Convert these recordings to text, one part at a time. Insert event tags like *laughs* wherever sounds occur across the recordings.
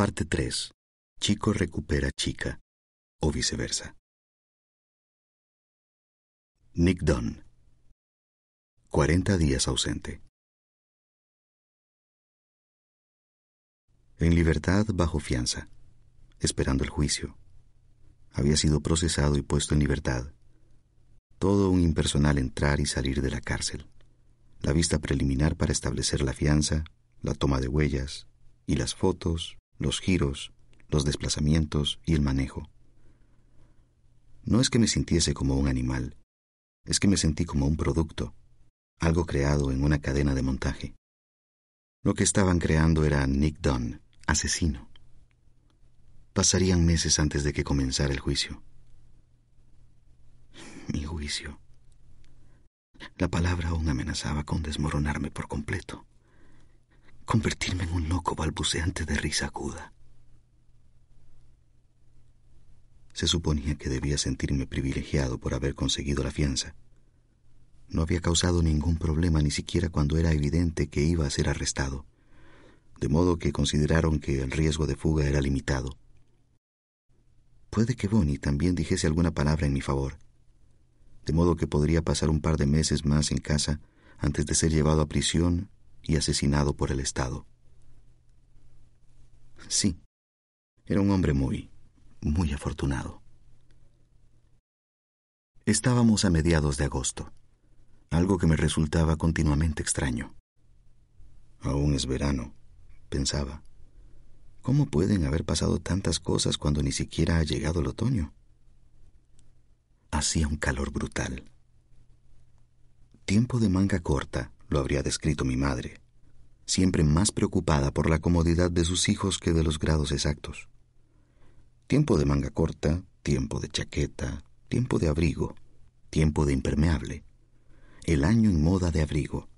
Parte 3. Chico recupera chica, o viceversa. Nick Dunn. 40 días ausente. En libertad bajo fianza, esperando el juicio. Había sido procesado y puesto en libertad. Todo un impersonal entrar y salir de la cárcel. La vista preliminar para establecer la fianza, la toma de huellas, y las fotos, los giros, los desplazamientos y el manejo. No es que me sintiese como un animal, es que me sentí como un producto, algo creado en una cadena de montaje. Lo que estaban creando era Nick Dunn, asesino. Pasarían meses antes de que comenzara el juicio. Mi juicio. La palabra aún amenazaba con desmoronarme por completo convertirme en un loco balbuceante de risa aguda. Se suponía que debía sentirme privilegiado por haber conseguido la fianza. No había causado ningún problema ni siquiera cuando era evidente que iba a ser arrestado, de modo que consideraron que el riesgo de fuga era limitado. Puede que Bonnie también dijese alguna palabra en mi favor, de modo que podría pasar un par de meses más en casa antes de ser llevado a prisión y asesinado por el Estado. Sí, era un hombre muy, muy afortunado. Estábamos a mediados de agosto, algo que me resultaba continuamente extraño. Aún es verano, pensaba. ¿Cómo pueden haber pasado tantas cosas cuando ni siquiera ha llegado el otoño? Hacía un calor brutal. Tiempo de manga corta, lo habría descrito mi madre, siempre más preocupada por la comodidad de sus hijos que de los grados exactos. Tiempo de manga corta, tiempo de chaqueta, tiempo de abrigo, tiempo de impermeable. El año en moda de abrigo.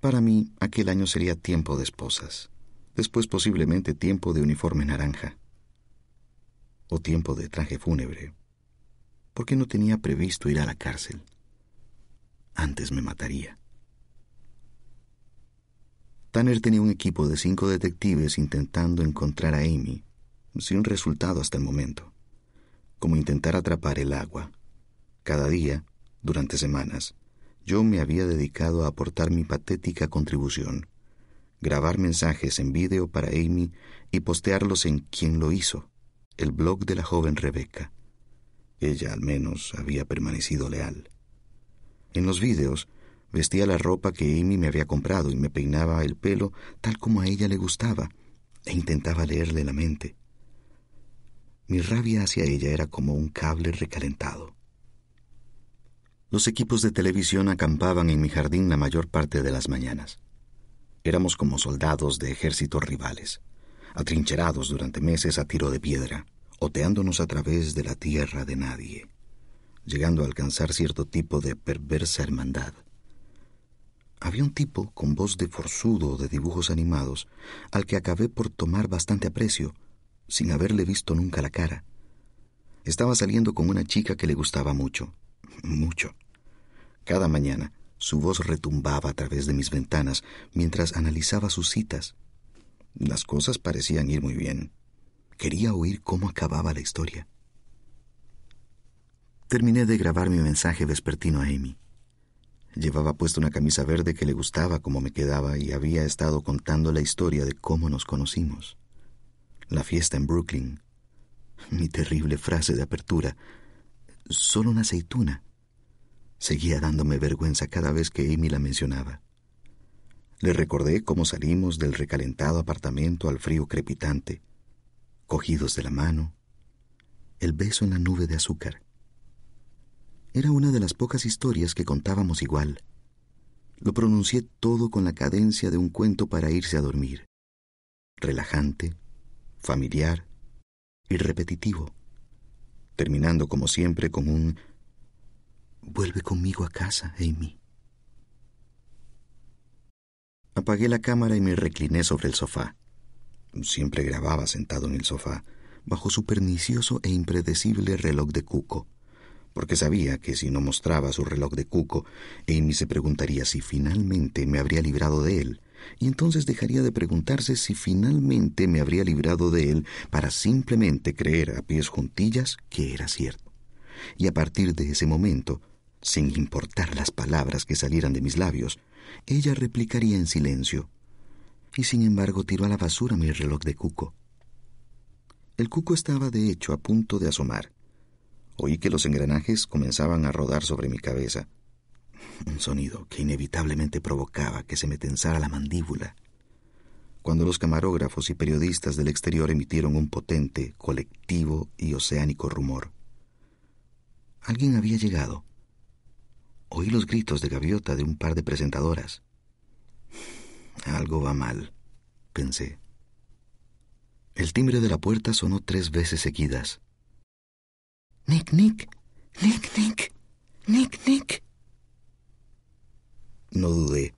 Para mí, aquel año sería tiempo de esposas. Después posiblemente tiempo de uniforme naranja. O tiempo de traje fúnebre. Porque no tenía previsto ir a la cárcel. Antes me mataría. Tanner tenía un equipo de cinco detectives intentando encontrar a Amy, sin resultado hasta el momento, como intentar atrapar el agua. Cada día, durante semanas, yo me había dedicado a aportar mi patética contribución, grabar mensajes en vídeo para Amy y postearlos en Quien lo hizo, el blog de la joven Rebeca. Ella al menos había permanecido leal. En los vídeos Vestía la ropa que Amy me había comprado y me peinaba el pelo tal como a ella le gustaba, e intentaba leerle la mente. Mi rabia hacia ella era como un cable recalentado. Los equipos de televisión acampaban en mi jardín la mayor parte de las mañanas. Éramos como soldados de ejércitos rivales, atrincherados durante meses a tiro de piedra, oteándonos a través de la tierra de nadie, llegando a alcanzar cierto tipo de perversa hermandad. Había un tipo con voz de forzudo de dibujos animados al que acabé por tomar bastante aprecio, sin haberle visto nunca la cara. Estaba saliendo con una chica que le gustaba mucho, mucho. Cada mañana su voz retumbaba a través de mis ventanas mientras analizaba sus citas. Las cosas parecían ir muy bien. Quería oír cómo acababa la historia. Terminé de grabar mi mensaje vespertino a Amy. Llevaba puesta una camisa verde que le gustaba como me quedaba y había estado contando la historia de cómo nos conocimos. La fiesta en Brooklyn. Mi terrible frase de apertura. Solo una aceituna. Seguía dándome vergüenza cada vez que Amy la mencionaba. Le recordé cómo salimos del recalentado apartamento al frío crepitante, cogidos de la mano, el beso en la nube de azúcar. Era una de las pocas historias que contábamos igual. Lo pronuncié todo con la cadencia de un cuento para irse a dormir. relajante, familiar y repetitivo, terminando como siempre con un Vuelve conmigo a casa, Amy. Apagué la cámara y me recliné sobre el sofá. Siempre grababa sentado en el sofá, bajo su pernicioso e impredecible reloj de cuco, porque sabía que si no mostraba su reloj de cuco, Amy se preguntaría si finalmente me habría librado de él, y entonces dejaría de preguntarse si finalmente me habría librado de él para simplemente creer a pies juntillas que era cierto. Y a partir de ese momento, sin importar las palabras que salieran de mis labios, ella replicaría en silencio. Y sin embargo tiró a la basura mi reloj de cuco. El cuco estaba de hecho a punto de asomar. Oí que los engranajes comenzaban a rodar sobre mi cabeza. Un sonido que inevitablemente provocaba que se me tensara la mandíbula. Cuando los camarógrafos y periodistas del exterior emitieron un potente, colectivo y oceánico rumor. Alguien había llegado. Oí los gritos de gaviota de un par de presentadoras. Algo va mal, pensé. El timbre de la puerta sonó tres veces seguidas. Nick, Nick, Nick, Nick, Nick, Nick. No dudé.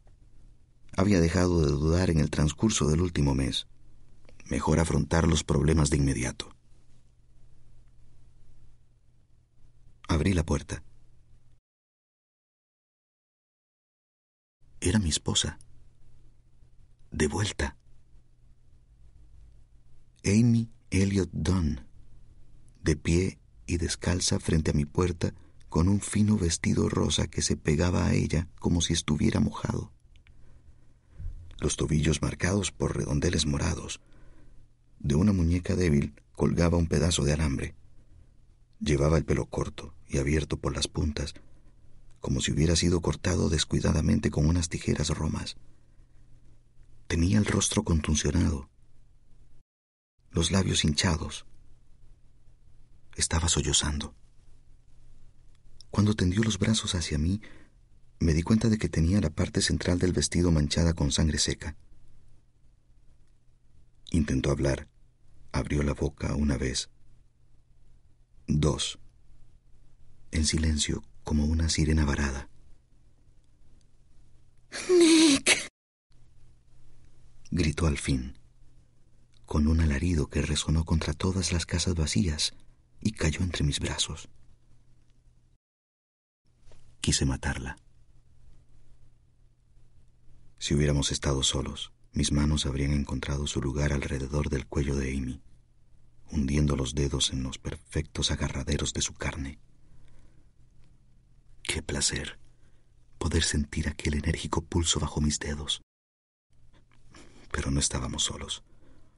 Había dejado de dudar en el transcurso del último mes. Mejor afrontar los problemas de inmediato. Abrí la puerta. Era mi esposa. De vuelta. Amy Elliot Dunn, de pie y descalza frente a mi puerta, con un fino vestido rosa que se pegaba a ella como si estuviera mojado. Los tobillos marcados por redondeles morados. De una muñeca débil colgaba un pedazo de alambre. Llevaba el pelo corto y abierto por las puntas, como si hubiera sido cortado descuidadamente con unas tijeras romas. Tenía el rostro contuncionado, los labios hinchados. Estaba sollozando. Cuando tendió los brazos hacia mí, me di cuenta de que tenía la parte central del vestido manchada con sangre seca. Intentó hablar. Abrió la boca una vez. Dos. En silencio, como una sirena varada. Nick. gritó al fin, con un alarido que resonó contra todas las casas vacías y cayó entre mis brazos. Quise matarla. Si hubiéramos estado solos, mis manos habrían encontrado su lugar alrededor del cuello de Amy, hundiendo los dedos en los perfectos agarraderos de su carne. Qué placer poder sentir aquel enérgico pulso bajo mis dedos. Pero no estábamos solos.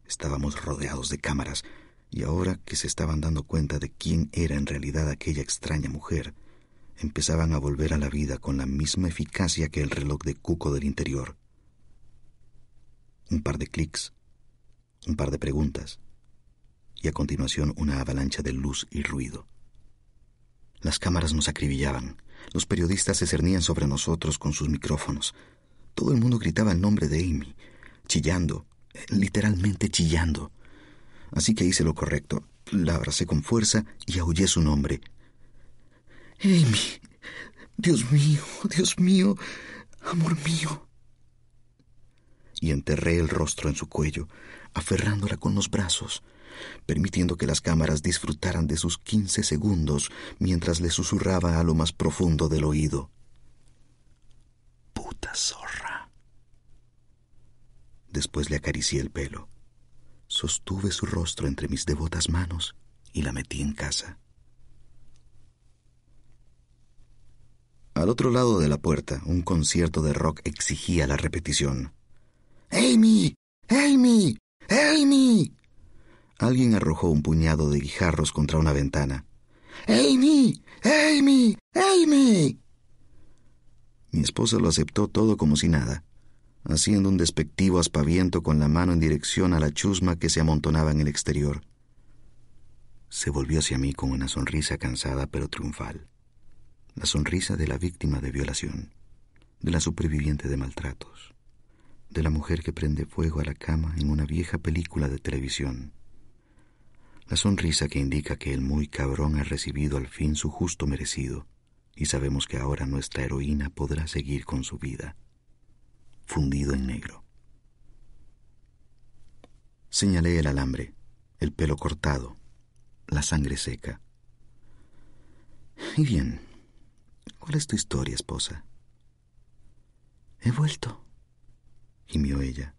Estábamos rodeados de cámaras, y ahora que se estaban dando cuenta de quién era en realidad aquella extraña mujer, empezaban a volver a la vida con la misma eficacia que el reloj de cuco del interior. Un par de clics, un par de preguntas, y a continuación una avalancha de luz y ruido. Las cámaras nos acribillaban, los periodistas se cernían sobre nosotros con sus micrófonos. Todo el mundo gritaba el nombre de Amy, chillando, literalmente chillando. Así que hice lo correcto. La abracé con fuerza y aullé su nombre. Amy. Dios mío, Dios mío, amor mío. Y enterré el rostro en su cuello, aferrándola con los brazos permitiendo que las cámaras disfrutaran de sus quince segundos mientras le susurraba a lo más profundo del oído. Puta zorra. Después le acaricié el pelo. Sostuve su rostro entre mis devotas manos y la metí en casa. Al otro lado de la puerta, un concierto de rock exigía la repetición. ¡Amy! ¡Amy! ¡Amy! Alguien arrojó un puñado de guijarros contra una ventana. ¡Amy! ¡Amy! ¡Amy! Mi esposa lo aceptó todo como si nada, haciendo un despectivo aspaviento con la mano en dirección a la chusma que se amontonaba en el exterior. Se volvió hacia mí con una sonrisa cansada pero triunfal. La sonrisa de la víctima de violación, de la superviviente de maltratos. de la mujer que prende fuego a la cama en una vieja película de televisión. La sonrisa que indica que el muy cabrón ha recibido al fin su justo merecido y sabemos que ahora nuestra heroína podrá seguir con su vida, fundido en negro. Señalé el alambre, el pelo cortado, la sangre seca. Y bien, ¿cuál es tu historia, esposa? He vuelto, gimió ella.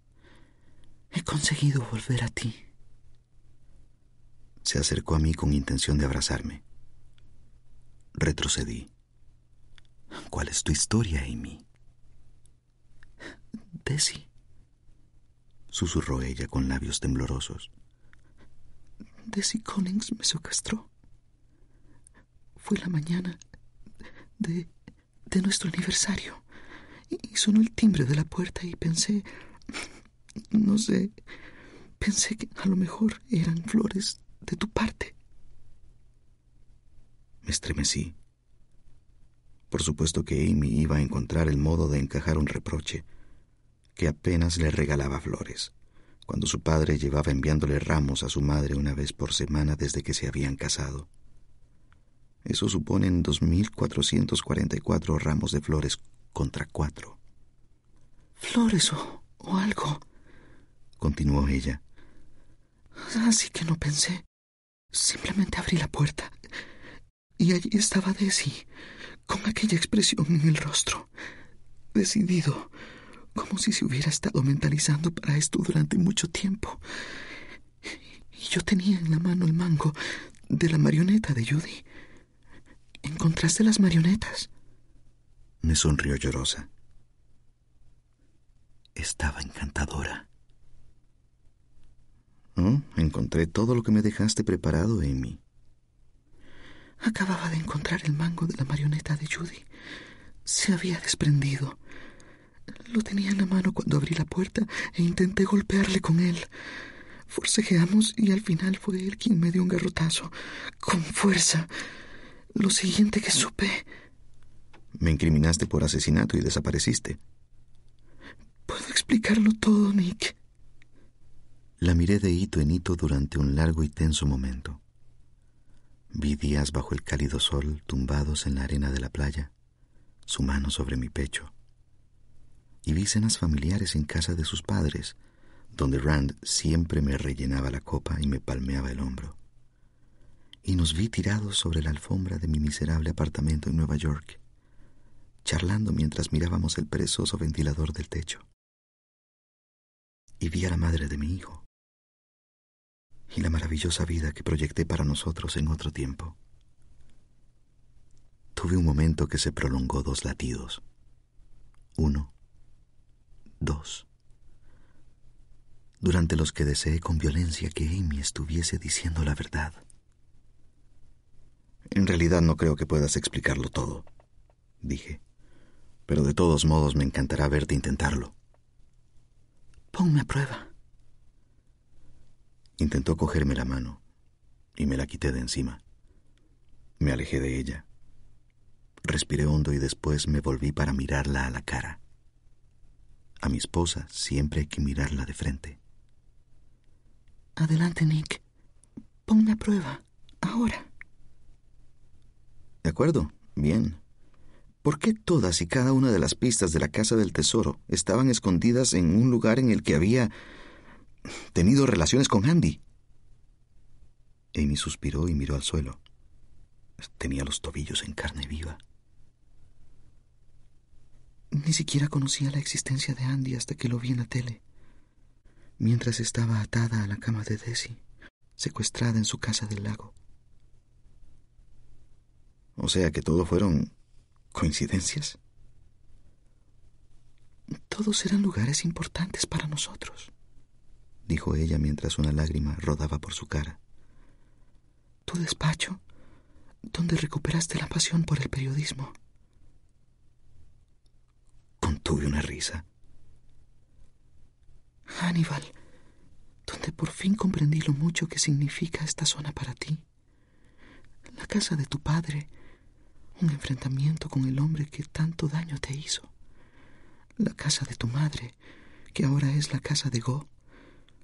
He conseguido volver a ti. Se acercó a mí con intención de abrazarme. Retrocedí. ¿Cuál es tu historia, Amy? Desi, susurró ella con labios temblorosos. Desi Collins me secuestró. Fue la mañana de, de nuestro aniversario y sonó el timbre de la puerta y pensé, no sé, pensé que a lo mejor eran flores de tu parte. Me estremecí. Por supuesto que Amy iba a encontrar el modo de encajar un reproche, que apenas le regalaba flores, cuando su padre llevaba enviándole ramos a su madre una vez por semana desde que se habían casado. Eso suponen 2.444 ramos de flores contra cuatro. Flores o, o algo, continuó ella. Así que no pensé. Simplemente abrí la puerta y allí estaba Desi, con aquella expresión en el rostro, decidido, como si se hubiera estado mentalizando para esto durante mucho tiempo. Y yo tenía en la mano el mango de la marioneta de Judy. ¿Encontraste las marionetas? Me sonrió llorosa. Estaba encantadora. Oh, encontré todo lo que me dejaste preparado, Amy. Acababa de encontrar el mango de la marioneta de Judy. Se había desprendido. Lo tenía en la mano cuando abrí la puerta e intenté golpearle con él. Forcejeamos y al final fue él quien me dio un garrotazo, con fuerza. Lo siguiente que supe me incriminaste por asesinato y desapareciste. Puedo explicarlo todo, Nick. La miré de hito en hito durante un largo y tenso momento. Vi días bajo el cálido sol tumbados en la arena de la playa, su mano sobre mi pecho. Y vi cenas familiares en casa de sus padres, donde Rand siempre me rellenaba la copa y me palmeaba el hombro. Y nos vi tirados sobre la alfombra de mi miserable apartamento en Nueva York, charlando mientras mirábamos el perezoso ventilador del techo. Y vi a la madre de mi hijo. Y la maravillosa vida que proyecté para nosotros en otro tiempo. Tuve un momento que se prolongó dos latidos. Uno, dos. Durante los que deseé con violencia que Amy estuviese diciendo la verdad. En realidad no creo que puedas explicarlo todo, dije pero de todos modos me encantará verte intentarlo. Ponme a prueba. Intentó cogerme la mano y me la quité de encima. Me alejé de ella. Respiré hondo y después me volví para mirarla a la cara. A mi esposa siempre hay que mirarla de frente. Adelante, Nick. Ponme a prueba. Ahora. De acuerdo. Bien. ¿Por qué todas y cada una de las pistas de la Casa del Tesoro estaban escondidas en un lugar en el que había tenido relaciones con Andy? Amy suspiró y miró al suelo. Tenía los tobillos en carne viva. Ni siquiera conocía la existencia de Andy hasta que lo vi en la tele, mientras estaba atada a la cama de Desi, secuestrada en su casa del lago. O sea que todo fueron ¿Coincidencias? Todos eran lugares importantes para nosotros, dijo ella mientras una lágrima rodaba por su cara. Tu despacho, donde recuperaste la pasión por el periodismo. Contuve una risa. Hannibal, donde por fin comprendí lo mucho que significa esta zona para ti. La casa de tu padre, un enfrentamiento con el hombre que tanto daño te hizo. La casa de tu madre, que ahora es la casa de Go,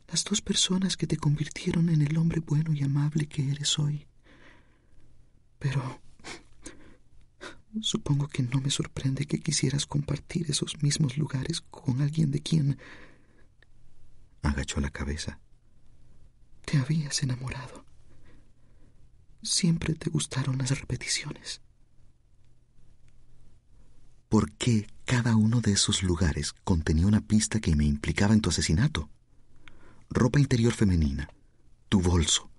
las dos personas que te convirtieron en el hombre bueno y amable que eres hoy. Pero supongo que no me sorprende que quisieras compartir esos mismos lugares con alguien de quien... Agachó la cabeza. Te habías enamorado. Siempre te gustaron las repeticiones. ¿Por qué cada uno de esos lugares contenía una pista que me implicaba en tu asesinato? Ropa interior femenina, tu bolso,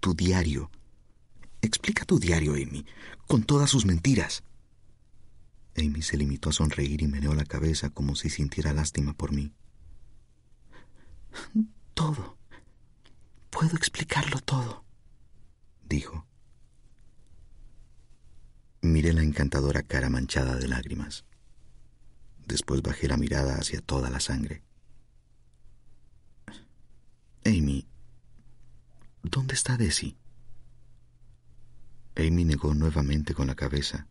tu diario. Explica tu diario, Amy, con todas sus mentiras. Amy se limitó a sonreír y meneó la cabeza como si sintiera lástima por mí. Todo. Puedo explicarlo todo, dijo. Miré la encantadora cara manchada de lágrimas. Después bajé la mirada hacia toda la sangre. Amy, ¿dónde está Desi? Amy negó nuevamente con la cabeza.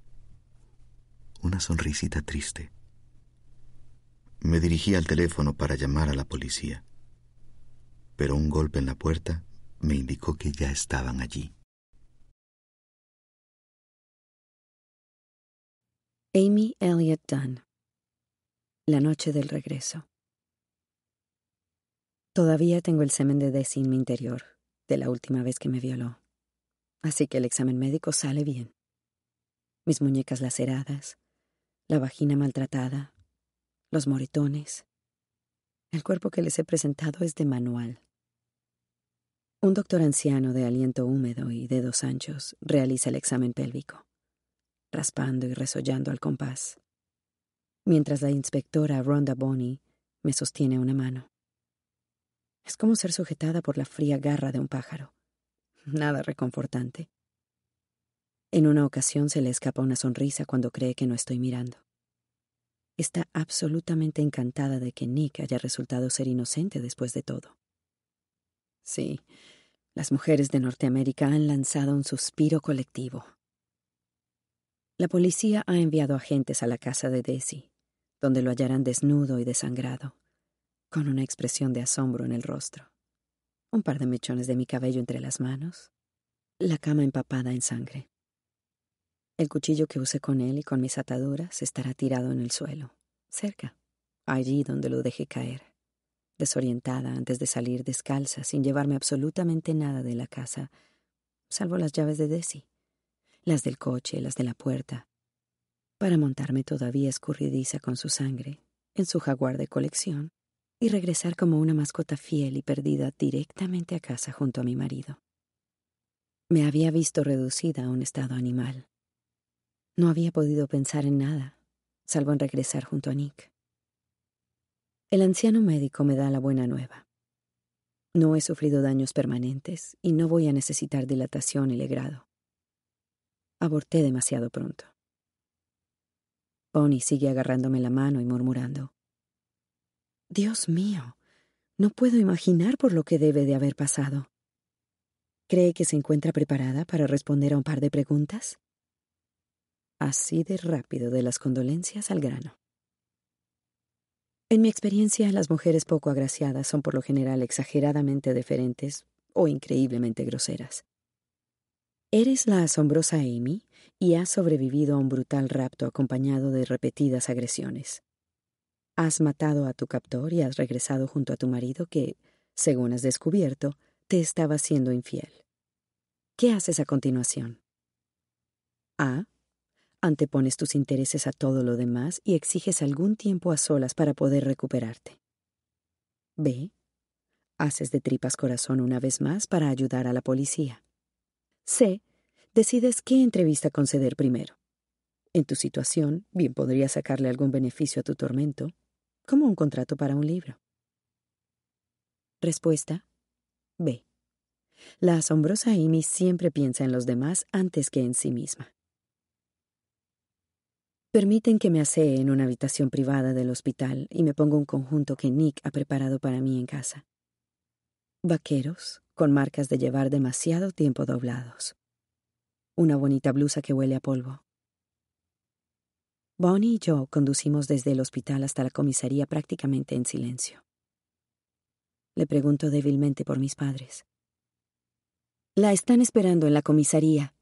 Una sonrisita triste. Me dirigí al teléfono para llamar a la policía, pero un golpe en la puerta me indicó que ya estaban allí. Amy Elliott Dunn. La noche del regreso. Todavía tengo el semen de Desi en mi interior, de la última vez que me violó. Así que el examen médico sale bien. Mis muñecas laceradas, la vagina maltratada, los moretones. El cuerpo que les he presentado es de manual. Un doctor anciano de aliento húmedo y dedos anchos realiza el examen pélvico raspando y resollando al compás, mientras la inspectora Rhonda Bonney me sostiene una mano. Es como ser sujetada por la fría garra de un pájaro. Nada reconfortante. En una ocasión se le escapa una sonrisa cuando cree que no estoy mirando. Está absolutamente encantada de que Nick haya resultado ser inocente después de todo. Sí, las mujeres de Norteamérica han lanzado un suspiro colectivo. La policía ha enviado agentes a la casa de Desi, donde lo hallarán desnudo y desangrado, con una expresión de asombro en el rostro, un par de mechones de mi cabello entre las manos, la cama empapada en sangre. El cuchillo que usé con él y con mis ataduras estará tirado en el suelo, cerca, allí donde lo dejé caer, desorientada antes de salir descalza sin llevarme absolutamente nada de la casa, salvo las llaves de Desi las del coche, las de la puerta, para montarme todavía escurridiza con su sangre en su jaguar de colección y regresar como una mascota fiel y perdida directamente a casa junto a mi marido. Me había visto reducida a un estado animal. No había podido pensar en nada, salvo en regresar junto a Nick. El anciano médico me da la buena nueva. No he sufrido daños permanentes y no voy a necesitar dilatación y legrado. Aborté demasiado pronto. Bonnie sigue agarrándome la mano y murmurando. Dios mío, no puedo imaginar por lo que debe de haber pasado. ¿Cree que se encuentra preparada para responder a un par de preguntas? Así de rápido de las condolencias al grano. En mi experiencia, las mujeres poco agraciadas son por lo general exageradamente deferentes o increíblemente groseras. Eres la asombrosa Amy y has sobrevivido a un brutal rapto acompañado de repetidas agresiones. Has matado a tu captor y has regresado junto a tu marido que, según has descubierto, te estaba siendo infiel. ¿Qué haces a continuación? A. Antepones tus intereses a todo lo demás y exiges algún tiempo a solas para poder recuperarte. B. Haces de tripas corazón una vez más para ayudar a la policía. C. Decides qué entrevista conceder primero. En tu situación, bien podría sacarle algún beneficio a tu tormento, como un contrato para un libro. Respuesta. B. La asombrosa Amy siempre piensa en los demás antes que en sí misma. Permiten que me asee en una habitación privada del hospital y me ponga un conjunto que Nick ha preparado para mí en casa. Vaqueros, con marcas de llevar demasiado tiempo doblados. Una bonita blusa que huele a polvo. Bonnie y yo conducimos desde el hospital hasta la comisaría prácticamente en silencio. Le pregunto débilmente por mis padres. La están esperando en la comisaría,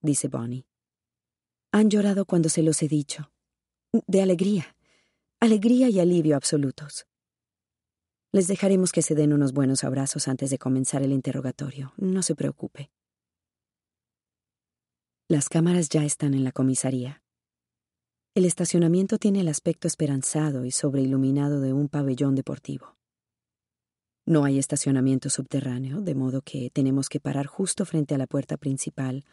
dice Bonnie. Han llorado cuando se los he dicho. De alegría. Alegría y alivio absolutos. Les dejaremos que se den unos buenos abrazos antes de comenzar el interrogatorio. No se preocupe. Las cámaras ya están en la comisaría. El estacionamiento tiene el aspecto esperanzado y sobreiluminado de un pabellón deportivo. No hay estacionamiento subterráneo, de modo que tenemos que parar justo frente a la puerta principal,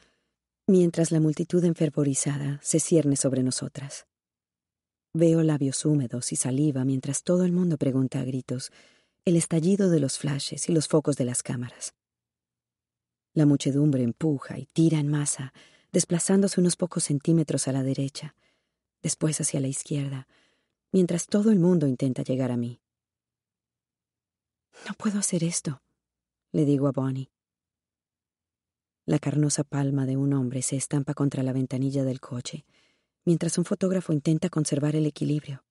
mientras la multitud enfervorizada se cierne sobre nosotras. Veo labios húmedos y saliva mientras todo el mundo pregunta a gritos el estallido de los flashes y los focos de las cámaras. La muchedumbre empuja y tira en masa, desplazándose unos pocos centímetros a la derecha, después hacia la izquierda, mientras todo el mundo intenta llegar a mí. No puedo hacer esto, le digo a Bonnie. La carnosa palma de un hombre se estampa contra la ventanilla del coche, mientras un fotógrafo intenta conservar el equilibrio.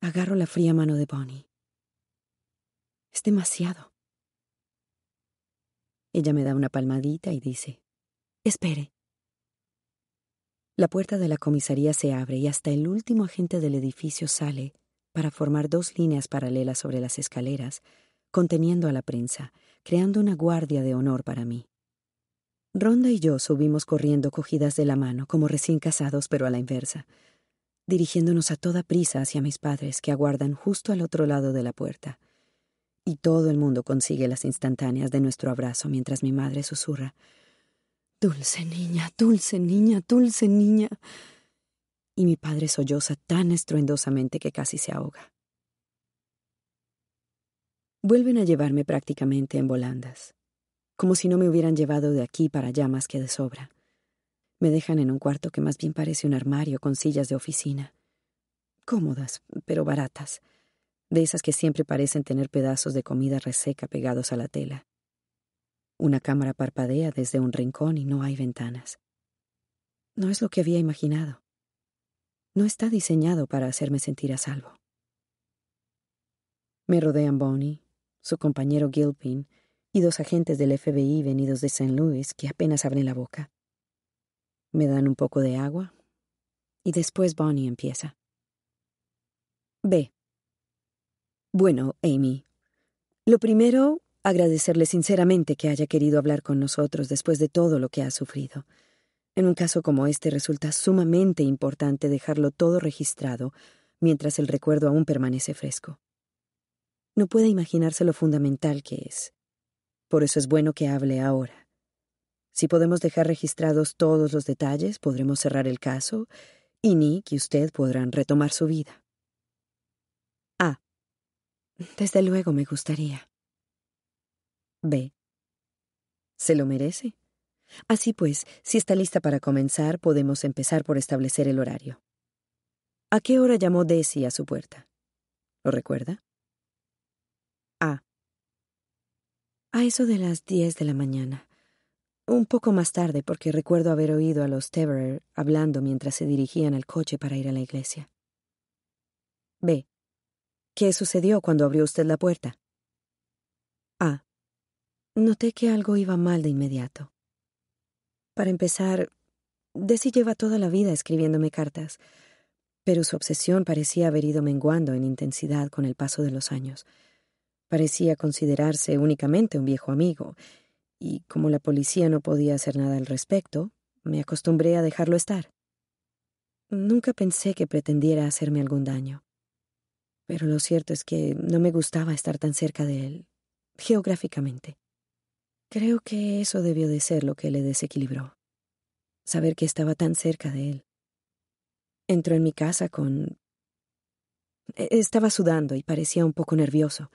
Agarro la fría mano de Bonnie. Es demasiado. Ella me da una palmadita y dice, Espere. La puerta de la comisaría se abre y hasta el último agente del edificio sale para formar dos líneas paralelas sobre las escaleras, conteniendo a la prensa, creando una guardia de honor para mí. Ronda y yo subimos corriendo cogidas de la mano, como recién casados, pero a la inversa, dirigiéndonos a toda prisa hacia mis padres que aguardan justo al otro lado de la puerta. Y todo el mundo consigue las instantáneas de nuestro abrazo mientras mi madre susurra Dulce niña, dulce niña, dulce niña. Y mi padre solloza tan estruendosamente que casi se ahoga. Vuelven a llevarme prácticamente en volandas, como si no me hubieran llevado de aquí para allá más que de sobra. Me dejan en un cuarto que más bien parece un armario con sillas de oficina. Cómodas, pero baratas, de esas que siempre parecen tener pedazos de comida reseca pegados a la tela. Una cámara parpadea desde un rincón y no hay ventanas. No es lo que había imaginado. No está diseñado para hacerme sentir a salvo. Me rodean Bonnie, su compañero Gilpin y dos agentes del FBI venidos de St. Louis que apenas abren la boca. Me dan un poco de agua y después Bonnie empieza. B. Bueno, Amy, lo primero agradecerle sinceramente que haya querido hablar con nosotros después de todo lo que ha sufrido. En un caso como este resulta sumamente importante dejarlo todo registrado mientras el recuerdo aún permanece fresco. No puede imaginarse lo fundamental que es. Por eso es bueno que hable ahora. Si podemos dejar registrados todos los detalles, podremos cerrar el caso y Nick y usted podrán retomar su vida. Ah, desde luego me gustaría. B. ¿Se lo merece? Así pues, si está lista para comenzar, podemos empezar por establecer el horario. ¿A qué hora llamó Desi a su puerta? ¿Lo recuerda? A. A eso de las diez de la mañana. Un poco más tarde, porque recuerdo haber oído a los Teverer hablando mientras se dirigían al coche para ir a la iglesia. B. ¿Qué sucedió cuando abrió usted la puerta? A. Noté que algo iba mal de inmediato. Para empezar, Desi lleva toda la vida escribiéndome cartas, pero su obsesión parecía haber ido menguando en intensidad con el paso de los años. Parecía considerarse únicamente un viejo amigo, y como la policía no podía hacer nada al respecto, me acostumbré a dejarlo estar. Nunca pensé que pretendiera hacerme algún daño. Pero lo cierto es que no me gustaba estar tan cerca de él, geográficamente. Creo que eso debió de ser lo que le desequilibró. Saber que estaba tan cerca de él. Entró en mi casa con... E-, estaba sudando y parecía un poco nervioso,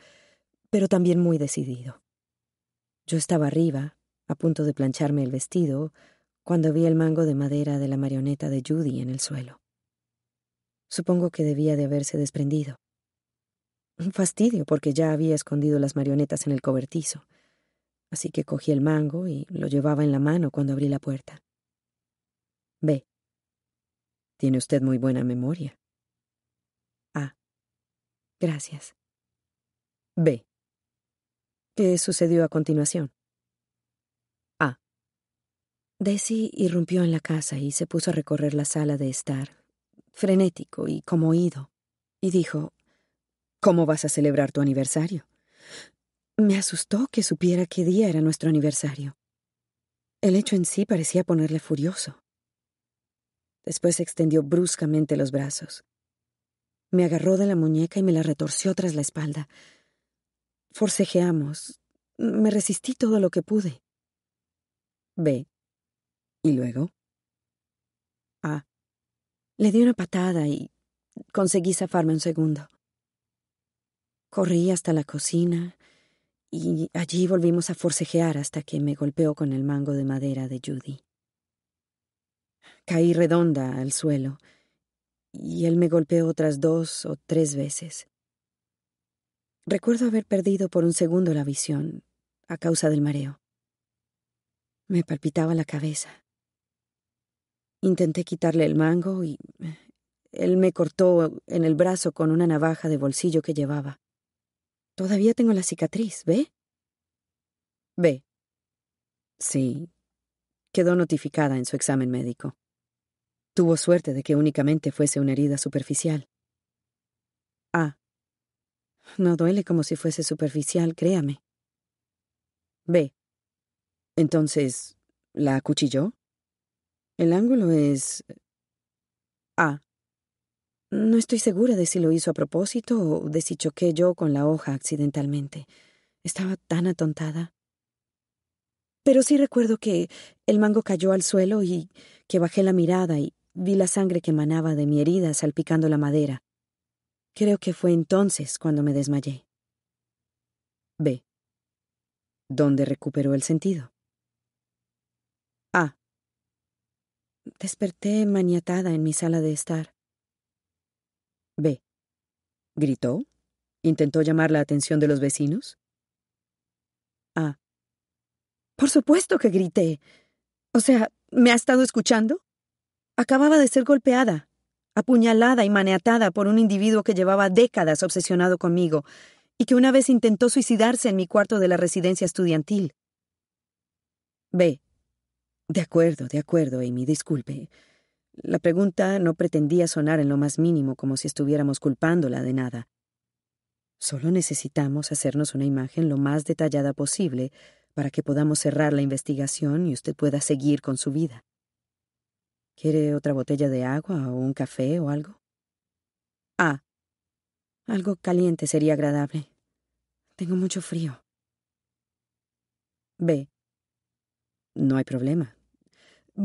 pero también muy decidido. Yo estaba arriba, a punto de plancharme el vestido, cuando vi el mango de madera de la marioneta de Judy en el suelo. Supongo que debía de haberse desprendido. Un fastidio porque ya había escondido las marionetas en el cobertizo así que cogí el mango y lo llevaba en la mano cuando abrí la puerta. B. Tiene usted muy buena memoria. A. Gracias. B. ¿Qué sucedió a continuación? A. Desi irrumpió en la casa y se puso a recorrer la sala de estar, frenético y como oído, y dijo, ¿Cómo vas a celebrar tu aniversario? Me asustó que supiera qué día era nuestro aniversario. El hecho en sí parecía ponerle furioso. Después extendió bruscamente los brazos. Me agarró de la muñeca y me la retorció tras la espalda. Forcejeamos. Me resistí todo lo que pude. B. ¿Y luego? A. Le di una patada y conseguí zafarme un segundo. Corrí hasta la cocina, y allí volvimos a forcejear hasta que me golpeó con el mango de madera de Judy. Caí redonda al suelo y él me golpeó otras dos o tres veces. Recuerdo haber perdido por un segundo la visión a causa del mareo. Me palpitaba la cabeza. Intenté quitarle el mango y él me cortó en el brazo con una navaja de bolsillo que llevaba. Todavía tengo la cicatriz, ¿ve? Ve. Sí. Quedó notificada en su examen médico. Tuvo suerte de que únicamente fuese una herida superficial. A. No duele como si fuese superficial, créame. B. Entonces, ¿la acuchilló? El ángulo es... A. No estoy segura de si lo hizo a propósito o de si choqué yo con la hoja accidentalmente. Estaba tan atontada. Pero sí recuerdo que el mango cayó al suelo y que bajé la mirada y vi la sangre que emanaba de mi herida salpicando la madera. Creo que fue entonces cuando me desmayé. B. ¿Dónde recuperó el sentido? A. Desperté maniatada en mi sala de estar. B. ¿Gritó? ¿Intentó llamar la atención de los vecinos? A. Por supuesto que grité. O sea, ¿me ha estado escuchando? Acababa de ser golpeada, apuñalada y maniatada por un individuo que llevaba décadas obsesionado conmigo y que una vez intentó suicidarse en mi cuarto de la residencia estudiantil. B. De acuerdo, de acuerdo, Amy, disculpe. La pregunta no pretendía sonar en lo más mínimo como si estuviéramos culpándola de nada. Solo necesitamos hacernos una imagen lo más detallada posible para que podamos cerrar la investigación y usted pueda seguir con su vida. ¿Quiere otra botella de agua o un café o algo? Ah. Algo caliente sería agradable. Tengo mucho frío. B. No hay problema.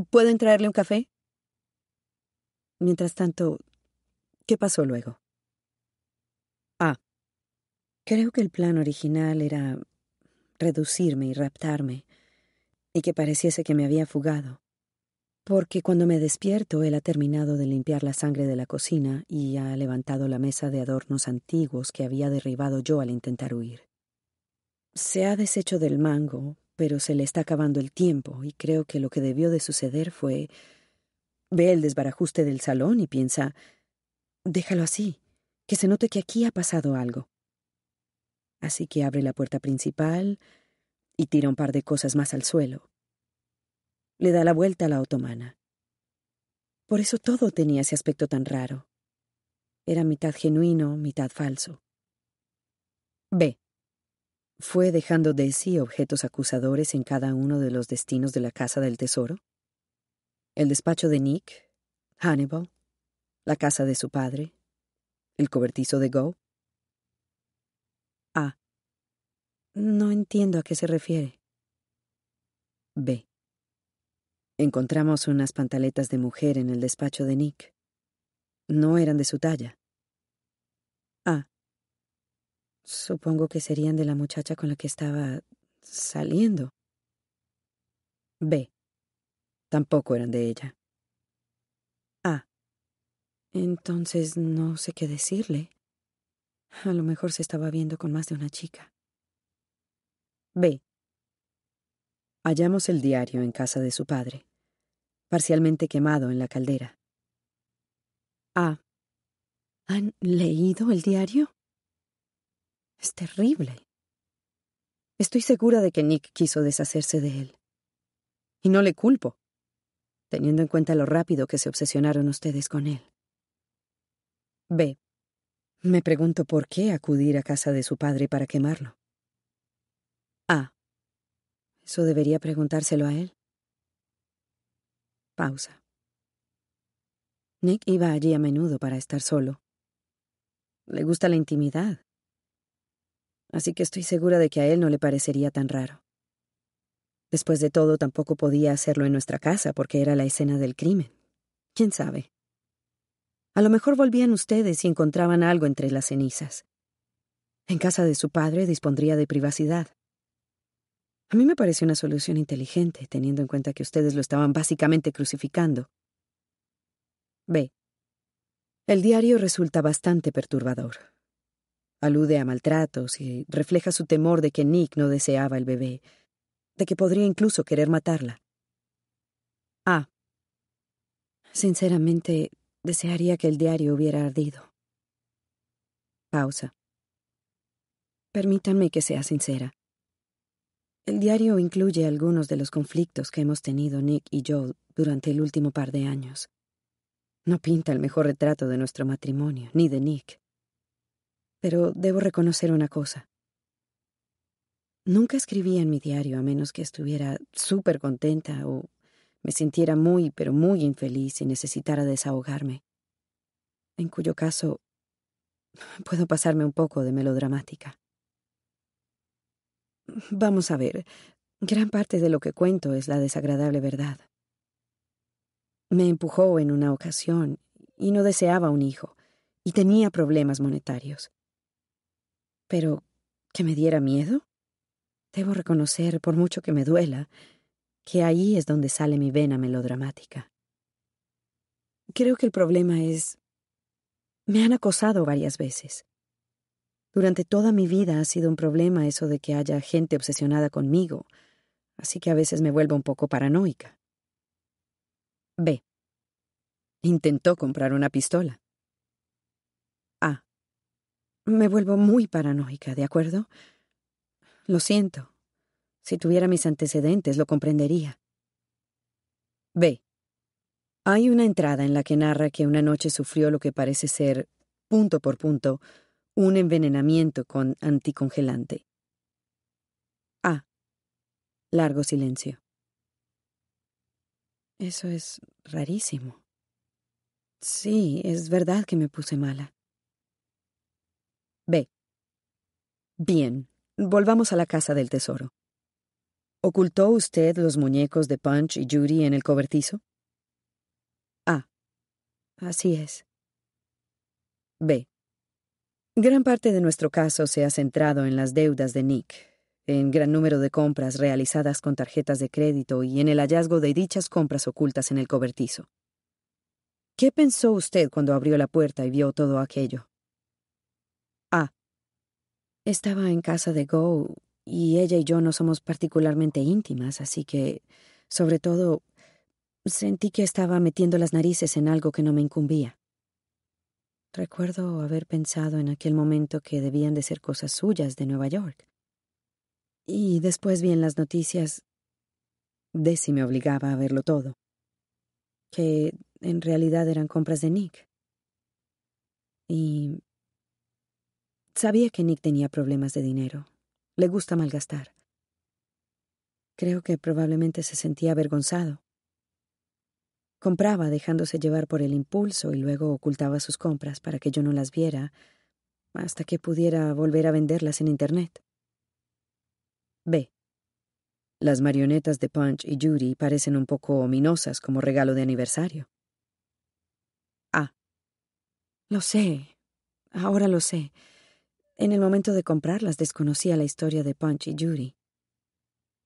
¿Pueden traerle un café? Mientras tanto, ¿qué pasó luego? Ah, creo que el plan original era reducirme y raptarme, y que pareciese que me había fugado. Porque cuando me despierto él ha terminado de limpiar la sangre de la cocina y ha levantado la mesa de adornos antiguos que había derribado yo al intentar huir. Se ha deshecho del mango, pero se le está acabando el tiempo, y creo que lo que debió de suceder fue Ve el desbarajuste del salón y piensa, déjalo así, que se note que aquí ha pasado algo. Así que abre la puerta principal y tira un par de cosas más al suelo. Le da la vuelta a la otomana. Por eso todo tenía ese aspecto tan raro. Era mitad genuino, mitad falso. B. ¿Fue dejando de sí objetos acusadores en cada uno de los destinos de la Casa del Tesoro? El despacho de Nick, Hannibal, la casa de su padre, el cobertizo de Go. A. No entiendo a qué se refiere. B. Encontramos unas pantaletas de mujer en el despacho de Nick. No eran de su talla. A. Supongo que serían de la muchacha con la que estaba saliendo. B. Tampoco eran de ella. Ah. Entonces no sé qué decirle. A lo mejor se estaba viendo con más de una chica. B. Hallamos el diario en casa de su padre, parcialmente quemado en la caldera. A. ¿Han leído el diario? Es terrible. Estoy segura de que Nick quiso deshacerse de él. Y no le culpo, teniendo en cuenta lo rápido que se obsesionaron ustedes con él. B. Me pregunto por qué acudir a casa de su padre para quemarlo. A. Eso debería preguntárselo a él. Pausa. Nick iba allí a menudo para estar solo. Le gusta la intimidad. Así que estoy segura de que a él no le parecería tan raro. Después de todo, tampoco podía hacerlo en nuestra casa porque era la escena del crimen. ¿Quién sabe? A lo mejor volvían ustedes y encontraban algo entre las cenizas. En casa de su padre dispondría de privacidad. A mí me pareció una solución inteligente, teniendo en cuenta que ustedes lo estaban básicamente crucificando. B. El diario resulta bastante perturbador. Alude a maltratos y refleja su temor de que Nick no deseaba el bebé, de que podría incluso querer matarla. A. Sinceramente, Desearía que el diario hubiera ardido. Pausa. Permítanme que sea sincera. El diario incluye algunos de los conflictos que hemos tenido Nick y yo durante el último par de años. No pinta el mejor retrato de nuestro matrimonio, ni de Nick. Pero debo reconocer una cosa. Nunca escribía en mi diario a menos que estuviera súper contenta o me sintiera muy, pero muy infeliz y necesitara desahogarme, en cuyo caso *sighs* puedo pasarme un poco de melodramática. Vamos a ver, gran parte de lo que cuento es la desagradable verdad. Me empujó en una ocasión y no deseaba un hijo, y tenía problemas monetarios. Pero, ¿que me diera miedo? Debo reconocer, por mucho que me duela, que ahí es donde sale mi vena melodramática. Creo que el problema es... Me han acosado varias veces. Durante toda mi vida ha sido un problema eso de que haya gente obsesionada conmigo, así que a veces me vuelvo un poco paranoica. B. Intentó comprar una pistola. A. Me vuelvo muy paranoica, ¿de acuerdo? Lo siento. Si tuviera mis antecedentes, lo comprendería. B. Hay una entrada en la que narra que una noche sufrió lo que parece ser, punto por punto, un envenenamiento con anticongelante. A. Largo silencio. Eso es rarísimo. Sí, es verdad que me puse mala. B. Bien, volvamos a la casa del tesoro. ¿Ocultó usted los muñecos de Punch y Judy en el cobertizo? A. Así es. B. Gran parte de nuestro caso se ha centrado en las deudas de Nick, en gran número de compras realizadas con tarjetas de crédito y en el hallazgo de dichas compras ocultas en el cobertizo. ¿Qué pensó usted cuando abrió la puerta y vio todo aquello? Estaba en casa de Go y ella y yo no somos particularmente íntimas, así que, sobre todo, sentí que estaba metiendo las narices en algo que no me incumbía. Recuerdo haber pensado en aquel momento que debían de ser cosas suyas de Nueva York. Y después vi en las noticias, Desi me obligaba a verlo todo, que en realidad eran compras de Nick. Y sabía que Nick tenía problemas de dinero, le gusta malgastar. Creo que probablemente se sentía avergonzado. Compraba dejándose llevar por el impulso y luego ocultaba sus compras para que yo no las viera hasta que pudiera volver a venderlas en Internet. B. Las marionetas de Punch y Judy parecen un poco ominosas como regalo de aniversario. A. Lo sé. Ahora lo sé. En el momento de comprarlas desconocía la historia de Punch y Judy.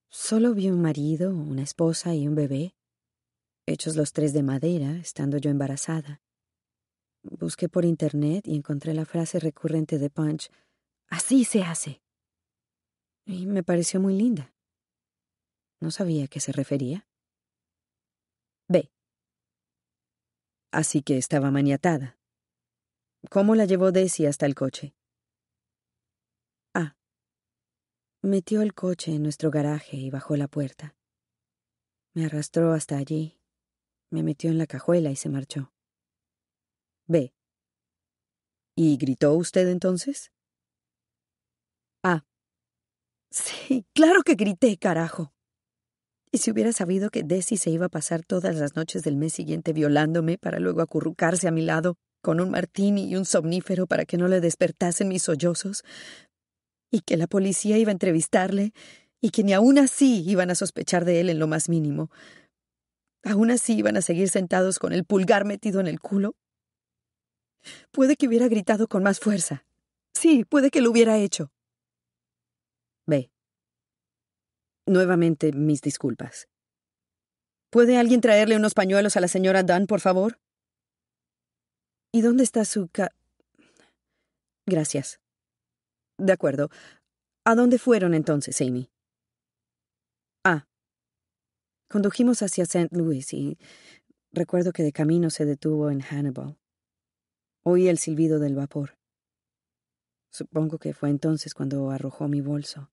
Solo vi un marido, una esposa y un bebé, hechos los tres de madera, estando yo embarazada. Busqué por internet y encontré la frase recurrente de Punch, Así se hace. Y me pareció muy linda. No sabía a qué se refería. B. Así que estaba maniatada. ¿Cómo la llevó Desi hasta el coche? Ah. Metió el coche en nuestro garaje y bajó la puerta. Me arrastró hasta allí, me metió en la cajuela y se marchó. B. ¿Y gritó usted entonces? Ah. Sí, claro que grité, carajo. Y si hubiera sabido que Desi se iba a pasar todas las noches del mes siguiente violándome para luego acurrucarse a mi lado con un martini y un somnífero para que no le despertasen mis sollozos, y que la policía iba a entrevistarle, y que ni aún así iban a sospechar de él en lo más mínimo. Aún así iban a seguir sentados con el pulgar metido en el culo. Puede que hubiera gritado con más fuerza. Sí, puede que lo hubiera hecho. Ve. Nuevamente mis disculpas. ¿Puede alguien traerle unos pañuelos a la señora Dunn, por favor? ¿Y dónde está su ca... Gracias. De acuerdo. ¿A dónde fueron entonces, Amy? Ah. Condujimos hacia St. Louis y recuerdo que de camino se detuvo en Hannibal. Oí el silbido del vapor. Supongo que fue entonces cuando arrojó mi bolso.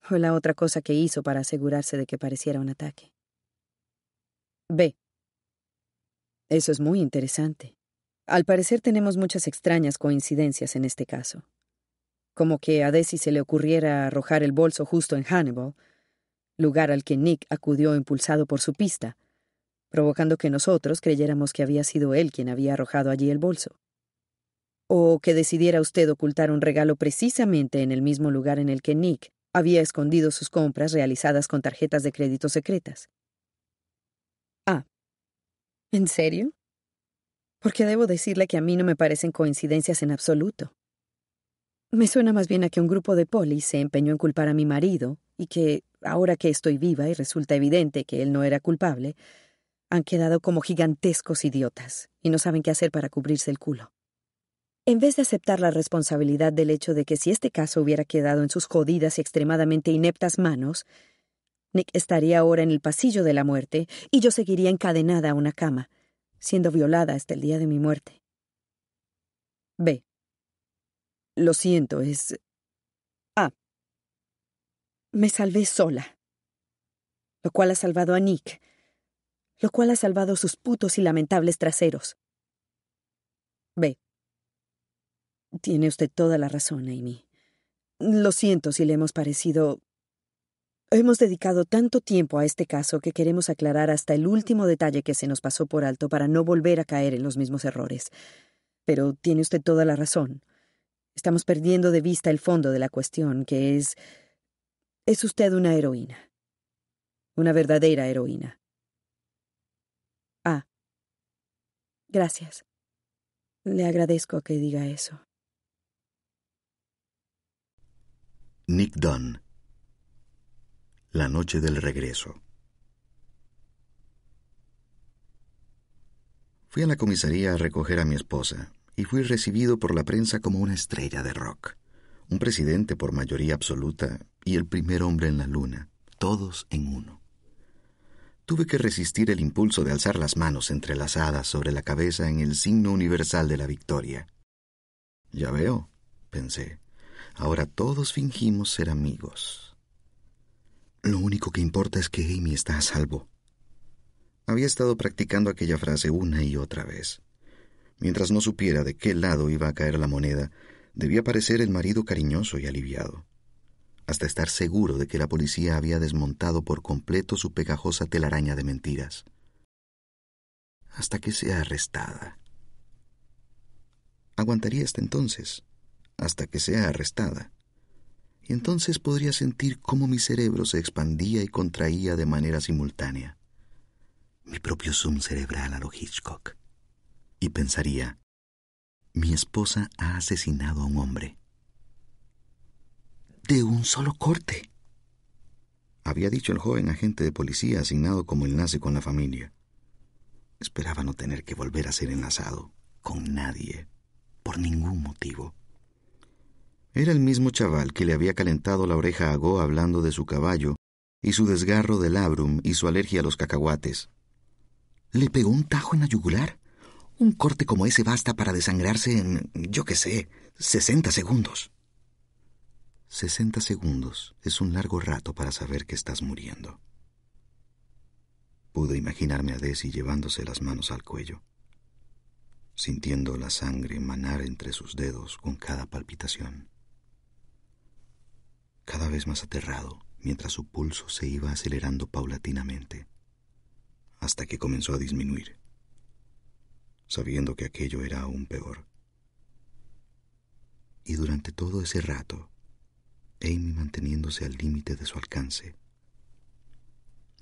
Fue la otra cosa que hizo para asegurarse de que pareciera un ataque. B. Eso es muy interesante. Al parecer tenemos muchas extrañas coincidencias en este caso. Como que a Desi se le ocurriera arrojar el bolso justo en Hannibal, lugar al que Nick acudió impulsado por su pista, provocando que nosotros creyéramos que había sido él quien había arrojado allí el bolso. O que decidiera usted ocultar un regalo precisamente en el mismo lugar en el que Nick había escondido sus compras realizadas con tarjetas de crédito secretas. Ah. ¿En serio? porque debo decirle que a mí no me parecen coincidencias en absoluto. Me suena más bien a que un grupo de polis se empeñó en culpar a mi marido y que, ahora que estoy viva y resulta evidente que él no era culpable, han quedado como gigantescos idiotas y no saben qué hacer para cubrirse el culo. En vez de aceptar la responsabilidad del hecho de que si este caso hubiera quedado en sus jodidas y extremadamente ineptas manos, Nick estaría ahora en el pasillo de la muerte y yo seguiría encadenada a una cama, siendo violada hasta el día de mi muerte. B. Lo siento, es... A. Me salvé sola. Lo cual ha salvado a Nick. Lo cual ha salvado sus putos y lamentables traseros. B. Tiene usted toda la razón, Amy. Lo siento si le hemos parecido Hemos dedicado tanto tiempo a este caso que queremos aclarar hasta el último detalle que se nos pasó por alto para no volver a caer en los mismos errores. Pero tiene usted toda la razón. Estamos perdiendo de vista el fondo de la cuestión, que es... Es usted una heroína. Una verdadera heroína. Ah. Gracias. Le agradezco que diga eso. Nick Dunn la noche del regreso. Fui a la comisaría a recoger a mi esposa y fui recibido por la prensa como una estrella de rock, un presidente por mayoría absoluta y el primer hombre en la luna, todos en uno. Tuve que resistir el impulso de alzar las manos entrelazadas sobre la cabeza en el signo universal de la victoria. Ya veo, pensé, ahora todos fingimos ser amigos. Lo único que importa es que Amy está a salvo. Había estado practicando aquella frase una y otra vez. Mientras no supiera de qué lado iba a caer la moneda, debía parecer el marido cariñoso y aliviado, hasta estar seguro de que la policía había desmontado por completo su pegajosa telaraña de mentiras. Hasta que sea arrestada. Aguantaría hasta entonces, hasta que sea arrestada y entonces podría sentir cómo mi cerebro se expandía y contraía de manera simultánea. Mi propio zoom cerebral a lo Hitchcock. Y pensaría, mi esposa ha asesinado a un hombre. De un solo corte. Había dicho el joven agente de policía asignado como enlace con la familia. Esperaba no tener que volver a ser enlazado con nadie, por ningún motivo. Era el mismo chaval que le había calentado la oreja a Go hablando de su caballo y su desgarro del labrum y su alergia a los cacahuates. ¿Le pegó un tajo en la yugular? Un corte como ese basta para desangrarse en, yo qué sé, 60 segundos. 60 segundos es un largo rato para saber que estás muriendo. Pude imaginarme a Desi llevándose las manos al cuello, sintiendo la sangre manar entre sus dedos con cada palpitación. Cada vez más aterrado, mientras su pulso se iba acelerando paulatinamente, hasta que comenzó a disminuir, sabiendo que aquello era aún peor. Y durante todo ese rato, Amy manteniéndose al límite de su alcance,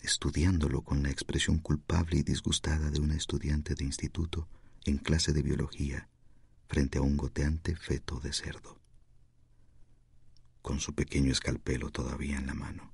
estudiándolo con la expresión culpable y disgustada de una estudiante de instituto en clase de biología frente a un goteante feto de cerdo, con su pequeño escalpelo todavía en la mano.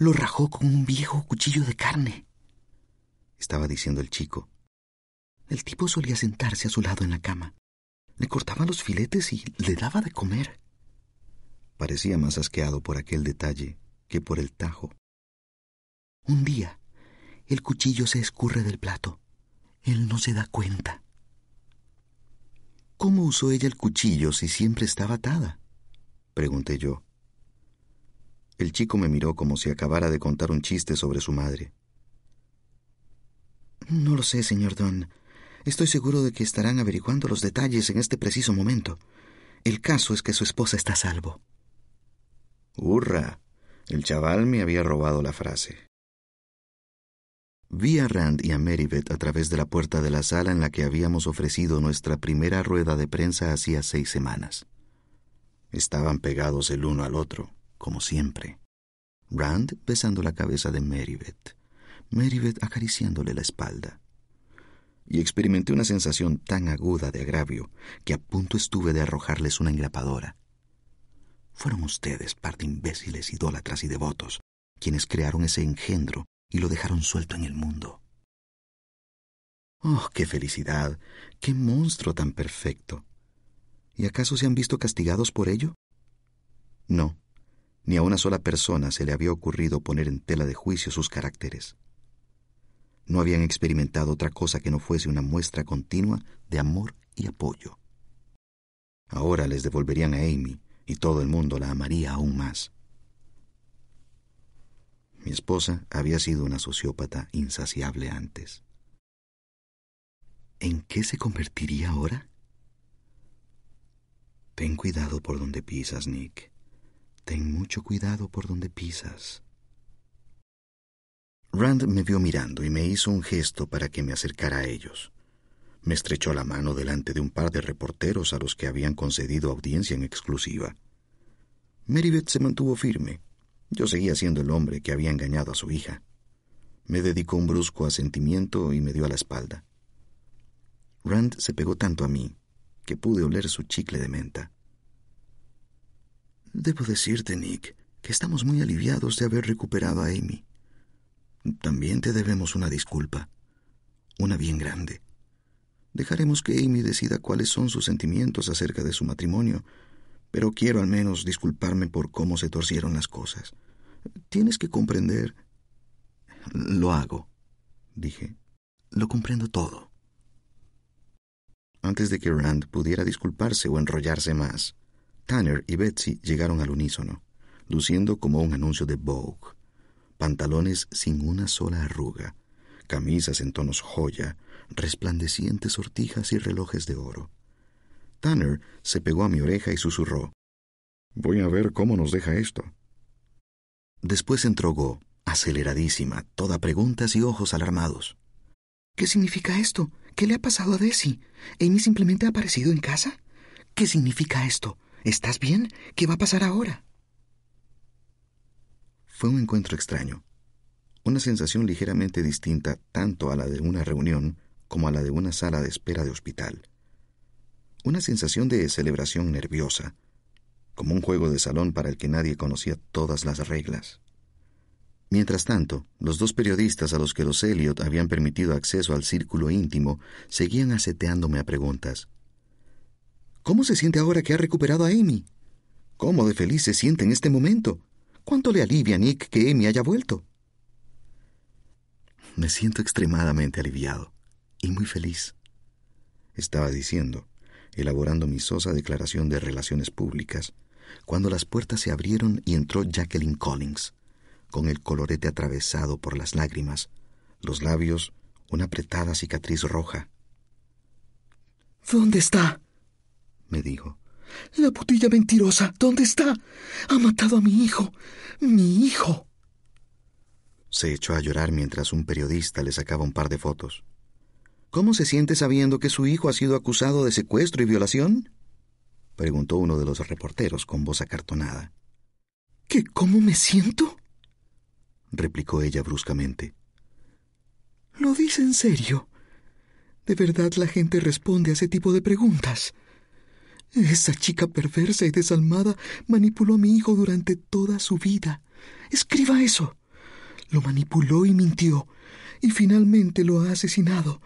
Lo rajó con un viejo cuchillo de carne, estaba diciendo el chico. El tipo solía sentarse a su lado en la cama. Le cortaba los filetes y le daba de comer. Parecía más asqueado por aquel detalle que por el tajo. Un día, el cuchillo se escurre del plato. Él no se da cuenta. ¿Cómo usó ella el cuchillo si siempre estaba atada? pregunté yo. El chico me miró como si acabara de contar un chiste sobre su madre. No lo sé, señor Don. Estoy seguro de que estarán averiguando los detalles en este preciso momento. El caso es que su esposa está a salvo. ¡Hurra! El chaval me había robado la frase. Vi a Rand y a Meribeth a través de la puerta de la sala en la que habíamos ofrecido nuestra primera rueda de prensa hacía seis semanas. Estaban pegados el uno al otro como siempre. Rand besando la cabeza de Meribeth, Meribeth acariciándole la espalda. Y experimenté una sensación tan aguda de agravio que a punto estuve de arrojarles una engrapadora. Fueron ustedes, par de imbéciles, idólatras y devotos, quienes crearon ese engendro y lo dejaron suelto en el mundo. ¡Oh, qué felicidad! ¡Qué monstruo tan perfecto! ¿Y acaso se han visto castigados por ello? No, ni a una sola persona se le había ocurrido poner en tela de juicio sus caracteres. No habían experimentado otra cosa que no fuese una muestra continua de amor y apoyo. Ahora les devolverían a Amy y todo el mundo la amaría aún más. Mi esposa había sido una sociópata insaciable antes. ¿En qué se convertiría ahora? Ten cuidado por donde pisas, Nick. Ten mucho cuidado por donde pisas. Rand me vio mirando y me hizo un gesto para que me acercara a ellos. Me estrechó la mano delante de un par de reporteros a los que habían concedido audiencia en exclusiva. Meribeth se mantuvo firme. Yo seguía siendo el hombre que había engañado a su hija. Me dedicó un brusco asentimiento y me dio a la espalda. Rand se pegó tanto a mí que pude oler su chicle de menta. Debo decirte, Nick, que estamos muy aliviados de haber recuperado a Amy. También te debemos una disculpa, una bien grande. Dejaremos que Amy decida cuáles son sus sentimientos acerca de su matrimonio, pero quiero al menos disculparme por cómo se torcieron las cosas. Tienes que comprender. Lo hago, dije. Lo comprendo todo. Antes de que Rand pudiera disculparse o enrollarse más, Tanner y Betsy llegaron al unísono, luciendo como un anuncio de Vogue. Pantalones sin una sola arruga, camisas en tonos joya, resplandecientes sortijas y relojes de oro. Tanner se pegó a mi oreja y susurró. Voy a ver cómo nos deja esto. Después entró Go, aceleradísima, toda preguntas y ojos alarmados. ¿Qué significa esto? ¿Qué le ha pasado a Desi? ¿Amy simplemente ha aparecido en casa? ¿Qué significa esto? ¿Estás bien? ¿Qué va a pasar ahora? Fue un encuentro extraño. Una sensación ligeramente distinta tanto a la de una reunión como a la de una sala de espera de hospital. Una sensación de celebración nerviosa, como un juego de salón para el que nadie conocía todas las reglas. Mientras tanto, los dos periodistas a los que los Elliot habían permitido acceso al círculo íntimo seguían aseteándome a preguntas. ¿Cómo se siente ahora que ha recuperado a Amy? ¿Cómo de feliz se siente en este momento? ¿Cuánto le alivia a Nick que Amy haya vuelto? Me siento extremadamente aliviado y muy feliz. Estaba diciendo, elaborando mi sosa declaración de relaciones públicas, cuando las puertas se abrieron y entró Jacqueline Collins con el colorete atravesado por las lágrimas, los labios una apretada cicatriz roja. ¿Dónde está? Me dijo. La putilla mentirosa, ¿dónde está? Ha matado a mi hijo. Mi hijo. Se echó a llorar mientras un periodista le sacaba un par de fotos. ¿Cómo se siente sabiendo que su hijo ha sido acusado de secuestro y violación? preguntó uno de los reporteros con voz acartonada. ¿Qué cómo me siento? replicó ella bruscamente. ¿Lo dice en serio? ¿De verdad la gente responde a ese tipo de preguntas? Esa chica perversa y desalmada manipuló a mi hijo durante toda su vida. Escriba eso. Lo manipuló y mintió, y finalmente lo ha asesinado.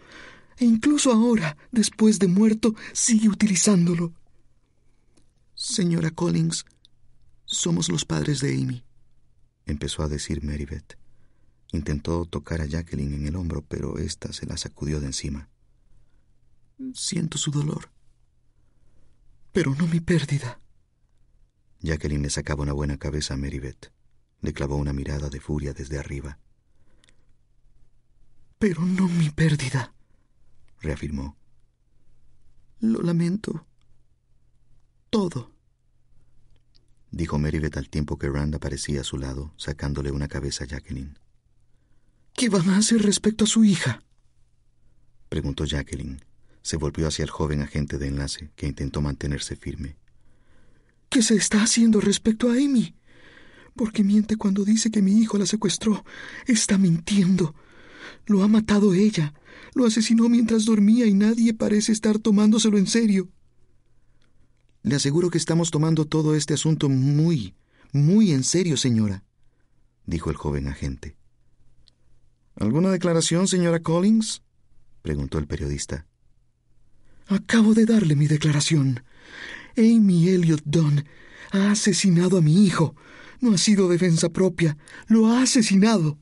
E incluso ahora, después de muerto, sigue utilizándolo. Señora Collins, somos los padres de Amy empezó a decir Meribeth. Intentó tocar a Jacqueline en el hombro, pero ésta se la sacudió de encima. Siento su dolor, pero no mi pérdida. Jacqueline le sacaba una buena cabeza a Meribeth. Le clavó una mirada de furia desde arriba. Pero no mi pérdida, reafirmó. Lo lamento. Todo dijo Meribeth al tiempo que Rand aparecía a su lado, sacándole una cabeza a Jacqueline. ¿Qué van a hacer respecto a su hija? preguntó Jacqueline. Se volvió hacia el joven agente de enlace, que intentó mantenerse firme. ¿Qué se está haciendo respecto a Amy? Porque miente cuando dice que mi hijo la secuestró. Está mintiendo. Lo ha matado ella. Lo asesinó mientras dormía y nadie parece estar tomándoselo en serio. Le aseguro que estamos tomando todo este asunto muy, muy en serio, señora, dijo el joven agente. ¿Alguna declaración, señora Collins? preguntó el periodista. Acabo de darle mi declaración. Amy Elliot Dunn ha asesinado a mi hijo. No ha sido defensa propia. Lo ha asesinado.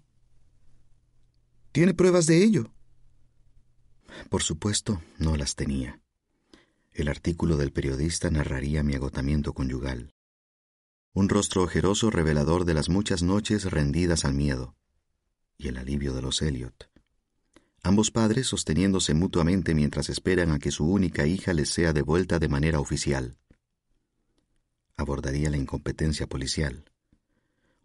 ¿Tiene pruebas de ello? Por supuesto, no las tenía. El artículo del periodista narraría mi agotamiento conyugal. Un rostro ojeroso revelador de las muchas noches rendidas al miedo y el alivio de los Elliot. Ambos padres sosteniéndose mutuamente mientras esperan a que su única hija les sea devuelta de manera oficial. Abordaría la incompetencia policial.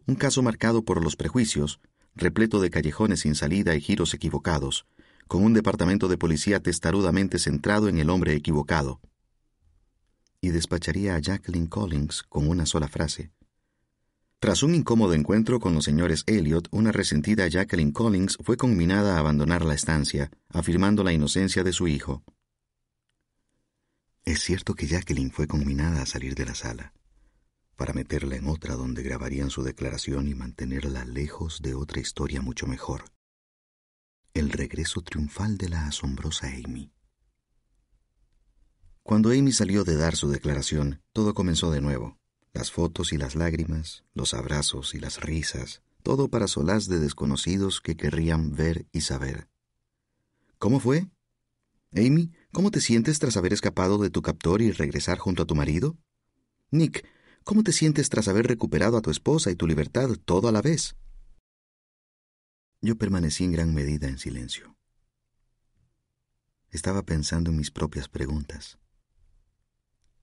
Un caso marcado por los prejuicios, repleto de callejones sin salida y giros equivocados, con un departamento de policía testarudamente centrado en el hombre equivocado. Y despacharía a Jacqueline Collins con una sola frase. Tras un incómodo encuentro con los señores Elliot, una resentida Jacqueline Collins fue conminada a abandonar la estancia, afirmando la inocencia de su hijo. Es cierto que Jacqueline fue conminada a salir de la sala, para meterla en otra donde grabarían su declaración y mantenerla lejos de otra historia mucho mejor el regreso triunfal de la asombrosa Amy. Cuando Amy salió de dar su declaración, todo comenzó de nuevo. Las fotos y las lágrimas, los abrazos y las risas, todo para solaz de desconocidos que querrían ver y saber. ¿Cómo fue? Amy, ¿cómo te sientes tras haber escapado de tu captor y regresar junto a tu marido? Nick, ¿cómo te sientes tras haber recuperado a tu esposa y tu libertad todo a la vez? Yo permanecí en gran medida en silencio. Estaba pensando en mis propias preguntas,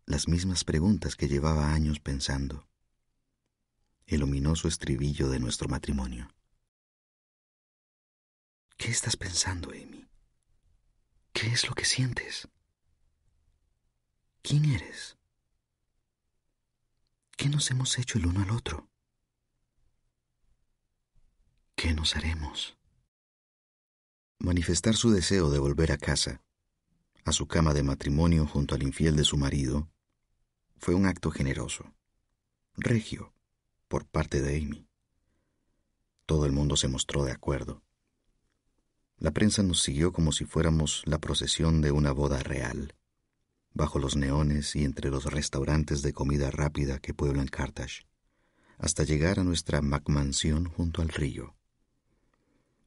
las mismas preguntas que llevaba años pensando, el ominoso estribillo de nuestro matrimonio. ¿Qué estás pensando, Amy? ¿Qué es lo que sientes? ¿Quién eres? ¿Qué nos hemos hecho el uno al otro? ¿Qué nos haremos? Manifestar su deseo de volver a casa, a su cama de matrimonio junto al infiel de su marido, fue un acto generoso, regio, por parte de Amy. Todo el mundo se mostró de acuerdo. La prensa nos siguió como si fuéramos la procesión de una boda real, bajo los neones y entre los restaurantes de comida rápida que pueblan Carthage, hasta llegar a nuestra McMansión junto al río.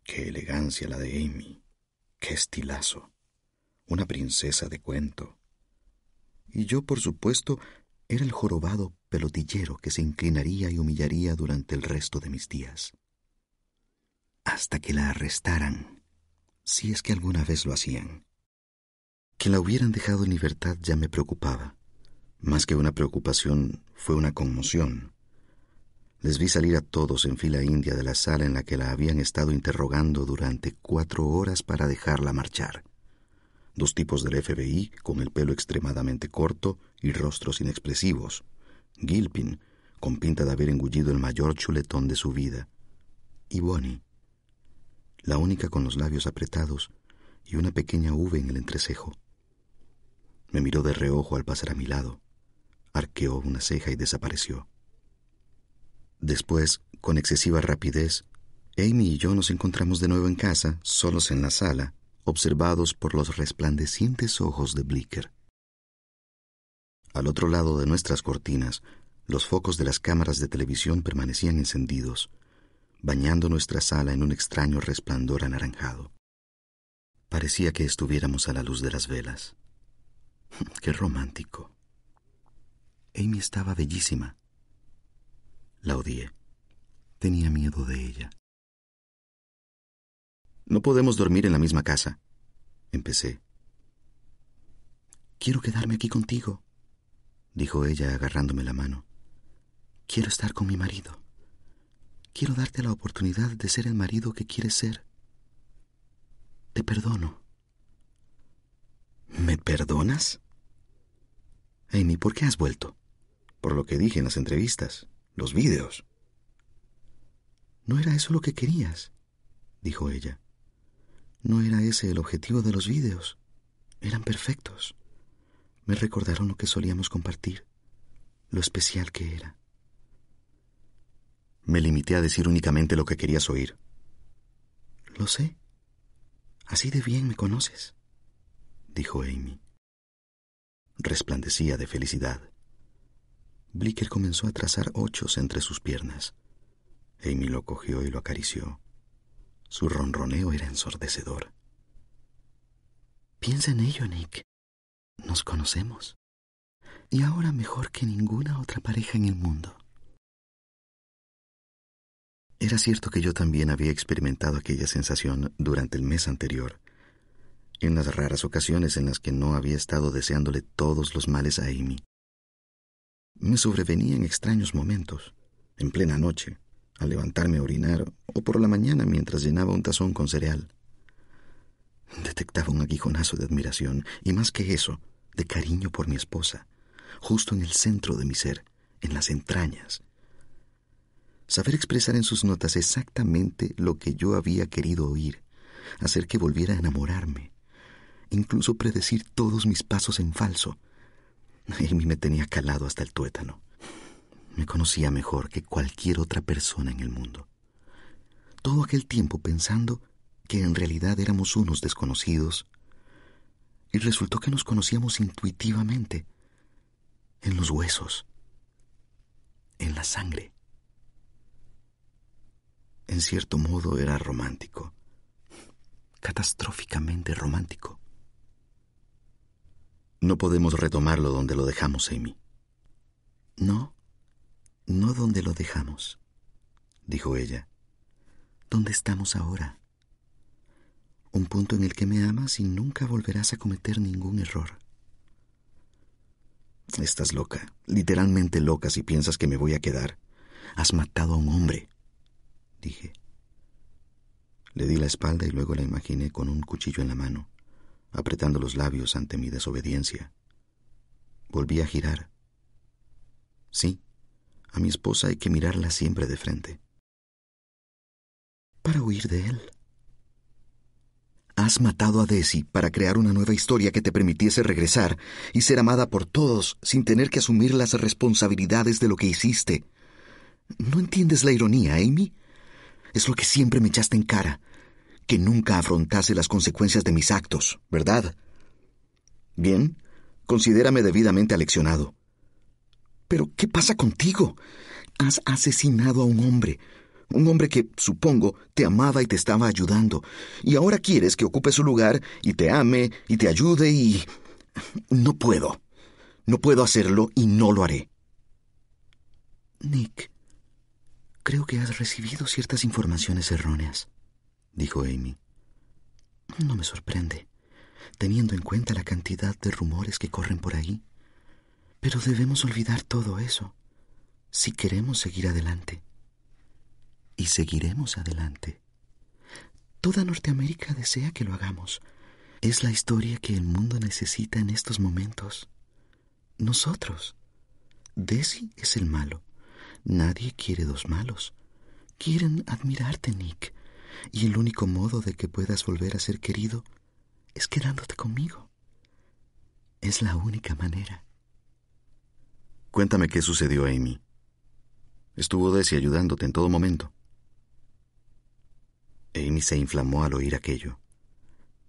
Qué elegancia la de Amy, qué estilazo, una princesa de cuento. Y yo, por supuesto, era el jorobado pelotillero que se inclinaría y humillaría durante el resto de mis días. Hasta que la arrestaran si es que alguna vez lo hacían. Que la hubieran dejado en libertad ya me preocupaba. Más que una preocupación, fue una conmoción. Les vi salir a todos en fila india de la sala en la que la habían estado interrogando durante cuatro horas para dejarla marchar. Dos tipos del FBI con el pelo extremadamente corto y rostros inexpresivos. Gilpin, con pinta de haber engullido el mayor chuletón de su vida. Y Bonnie, la única con los labios apretados y una pequeña V en el entrecejo. Me miró de reojo al pasar a mi lado, arqueó una ceja y desapareció. Después, con excesiva rapidez, Amy y yo nos encontramos de nuevo en casa, solos en la sala, observados por los resplandecientes ojos de Blicker. Al otro lado de nuestras cortinas, los focos de las cámaras de televisión permanecían encendidos, bañando nuestra sala en un extraño resplandor anaranjado. Parecía que estuviéramos a la luz de las velas. *laughs* Qué romántico. Amy estaba bellísima. La odié. Tenía miedo de ella. No podemos dormir en la misma casa, empecé. Quiero quedarme aquí contigo, dijo ella agarrándome la mano. Quiero estar con mi marido. Quiero darte la oportunidad de ser el marido que quieres ser. Te perdono. ¿Me perdonas? Amy, ¿por qué has vuelto? Por lo que dije en las entrevistas, los vídeos. No era eso lo que querías, dijo ella. No era ese el objetivo de los vídeos. Eran perfectos. Me recordaron lo que solíamos compartir, lo especial que era. Me limité a decir únicamente lo que querías oír. Lo sé. Así de bien me conoces, dijo Amy. Resplandecía de felicidad. Blicker comenzó a trazar ochos entre sus piernas. Amy lo cogió y lo acarició. Su ronroneo era ensordecedor. Piensa en ello, Nick. Nos conocemos. Y ahora mejor que ninguna otra pareja en el mundo. Era cierto que yo también había experimentado aquella sensación durante el mes anterior, en las raras ocasiones en las que no había estado deseándole todos los males a Amy. Me sobrevenían extraños momentos, en plena noche, al levantarme a orinar o por la mañana mientras llenaba un tazón con cereal. Detectaba un aguijonazo de admiración y más que eso, de cariño por mi esposa, justo en el centro de mi ser, en las entrañas, saber expresar en sus notas exactamente lo que yo había querido oír, hacer que volviera a enamorarme, incluso predecir todos mis pasos en falso. Amy me tenía calado hasta el tuétano. Me conocía mejor que cualquier otra persona en el mundo. Todo aquel tiempo pensando que en realidad éramos unos desconocidos, y resultó que nos conocíamos intuitivamente, en los huesos, en la sangre en cierto modo era romántico, catastróficamente romántico. No podemos retomarlo donde lo dejamos, Amy. No, no donde lo dejamos, dijo ella. ¿Dónde estamos ahora? Un punto en el que me amas y nunca volverás a cometer ningún error. Estás loca, literalmente loca si piensas que me voy a quedar. Has matado a un hombre, dije. Le di la espalda y luego la imaginé con un cuchillo en la mano, apretando los labios ante mi desobediencia. Volví a girar. Sí, a mi esposa hay que mirarla siempre de frente. Para huir de él. Has matado a Desi para crear una nueva historia que te permitiese regresar y ser amada por todos sin tener que asumir las responsabilidades de lo que hiciste. ¿No entiendes la ironía, Amy? Es lo que siempre me echaste en cara, que nunca afrontase las consecuencias de mis actos, ¿verdad? Bien, considérame debidamente aleccionado. Pero, ¿qué pasa contigo? Has asesinado a un hombre, un hombre que, supongo, te amaba y te estaba ayudando, y ahora quieres que ocupe su lugar y te ame y te ayude y... No puedo. No puedo hacerlo y no lo haré. Nick, creo que has recibido ciertas informaciones erróneas dijo Amy. No me sorprende, teniendo en cuenta la cantidad de rumores que corren por ahí. Pero debemos olvidar todo eso si queremos seguir adelante. Y seguiremos adelante. Toda Norteamérica desea que lo hagamos. Es la historia que el mundo necesita en estos momentos. Nosotros. Desi es el malo. Nadie quiere dos malos. Quieren admirarte, Nick y el único modo de que puedas volver a ser querido es quedándote conmigo. Es la única manera. Cuéntame qué sucedió, Amy. Estuvo Desi ayudándote en todo momento. Amy se inflamó al oír aquello.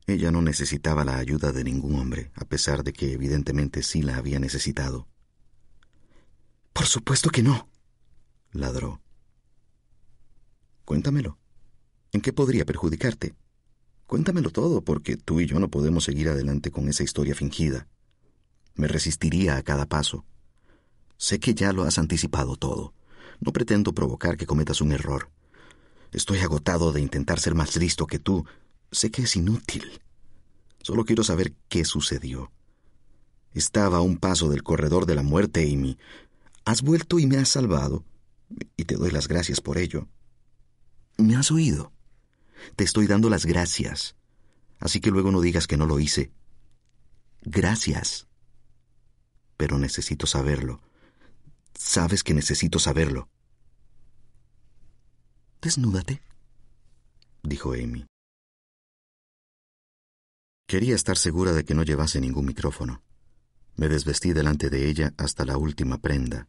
Ella no necesitaba la ayuda de ningún hombre, a pesar de que evidentemente sí la había necesitado. Por supuesto que no, ladró. Cuéntamelo. ¿En qué podría perjudicarte? Cuéntamelo todo, porque tú y yo no podemos seguir adelante con esa historia fingida. Me resistiría a cada paso. Sé que ya lo has anticipado todo. No pretendo provocar que cometas un error. Estoy agotado de intentar ser más listo que tú. Sé que es inútil. Solo quiero saber qué sucedió. Estaba a un paso del corredor de la muerte, Amy. Has vuelto y me has salvado, y te doy las gracias por ello. ¿Me has oído? Te estoy dando las gracias. Así que luego no digas que no lo hice. Gracias. Pero necesito saberlo. Sabes que necesito saberlo. Desnúdate, dijo Amy. Quería estar segura de que no llevase ningún micrófono. Me desvestí delante de ella hasta la última prenda,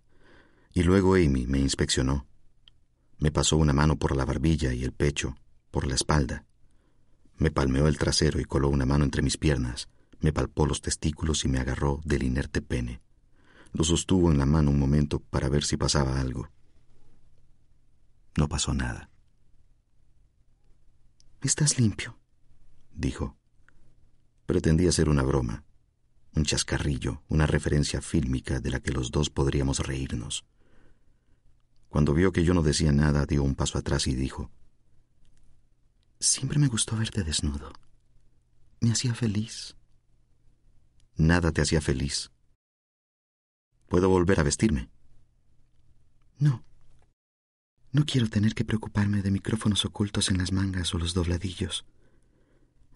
y luego Amy me inspeccionó. Me pasó una mano por la barbilla y el pecho, por la espalda. Me palmeó el trasero y coló una mano entre mis piernas, me palpó los testículos y me agarró del inerte pene. Lo sostuvo en la mano un momento para ver si pasaba algo. No pasó nada. Estás limpio, dijo. Pretendía ser una broma, un chascarrillo, una referencia fílmica de la que los dos podríamos reírnos. Cuando vio que yo no decía nada, dio un paso atrás y dijo, Siempre me gustó verte desnudo. Me hacía feliz. Nada te hacía feliz. ¿Puedo volver a vestirme? No. No quiero tener que preocuparme de micrófonos ocultos en las mangas o los dobladillos.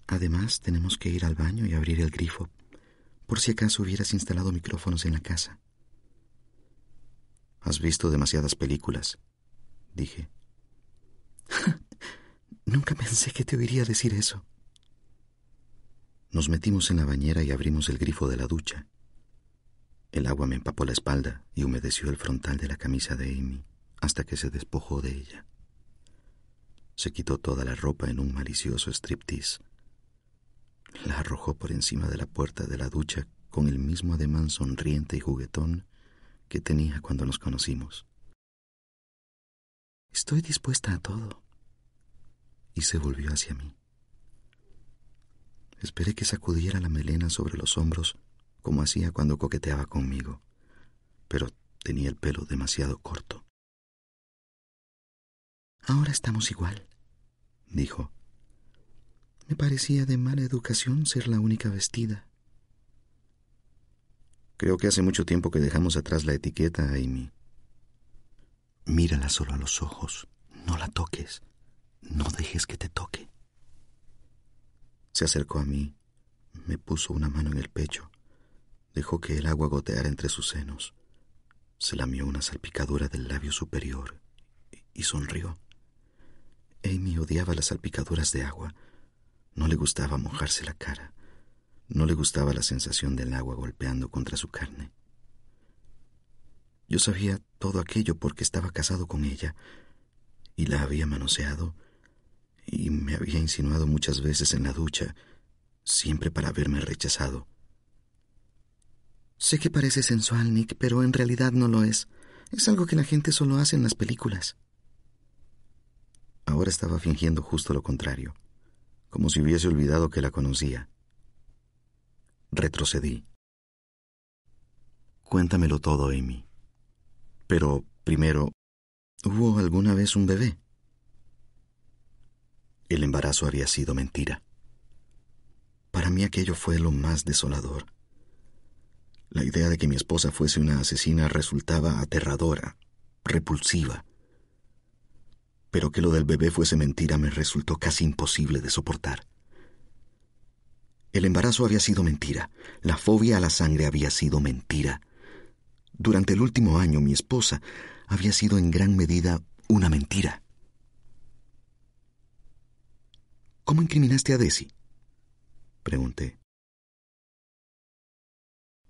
Además, tenemos que ir al baño y abrir el grifo, por si acaso hubieras instalado micrófonos en la casa. Has visto demasiadas películas, dije. *laughs* Nunca pensé que te oiría decir eso. Nos metimos en la bañera y abrimos el grifo de la ducha. El agua me empapó la espalda y humedeció el frontal de la camisa de Amy hasta que se despojó de ella. Se quitó toda la ropa en un malicioso striptease. La arrojó por encima de la puerta de la ducha con el mismo ademán sonriente y juguetón que tenía cuando nos conocimos. Estoy dispuesta a todo y se volvió hacia mí. Esperé que sacudiera la melena sobre los hombros como hacía cuando coqueteaba conmigo, pero tenía el pelo demasiado corto. Ahora estamos igual, dijo. Me parecía de mala educación ser la única vestida. Creo que hace mucho tiempo que dejamos atrás la etiqueta, Amy. Mírala solo a los ojos. No la toques. No dejes que te toque. Se acercó a mí, me puso una mano en el pecho, dejó que el agua goteara entre sus senos, se lamió una salpicadura del labio superior y sonrió. Amy odiaba las salpicaduras de agua. No le gustaba mojarse la cara. No le gustaba la sensación del agua golpeando contra su carne. Yo sabía todo aquello porque estaba casado con ella y la había manoseado y me había insinuado muchas veces en la ducha, siempre para verme rechazado. Sé que parece sensual, Nick, pero en realidad no lo es. Es algo que la gente solo hace en las películas. Ahora estaba fingiendo justo lo contrario, como si hubiese olvidado que la conocía. Retrocedí. Cuéntamelo todo, Amy. Pero, primero, ¿hubo alguna vez un bebé? El embarazo había sido mentira. Para mí aquello fue lo más desolador. La idea de que mi esposa fuese una asesina resultaba aterradora, repulsiva pero que lo del bebé fuese mentira me resultó casi imposible de soportar. El embarazo había sido mentira, la fobia a la sangre había sido mentira. Durante el último año mi esposa había sido en gran medida una mentira. ¿Cómo incriminaste a Desi? Pregunté.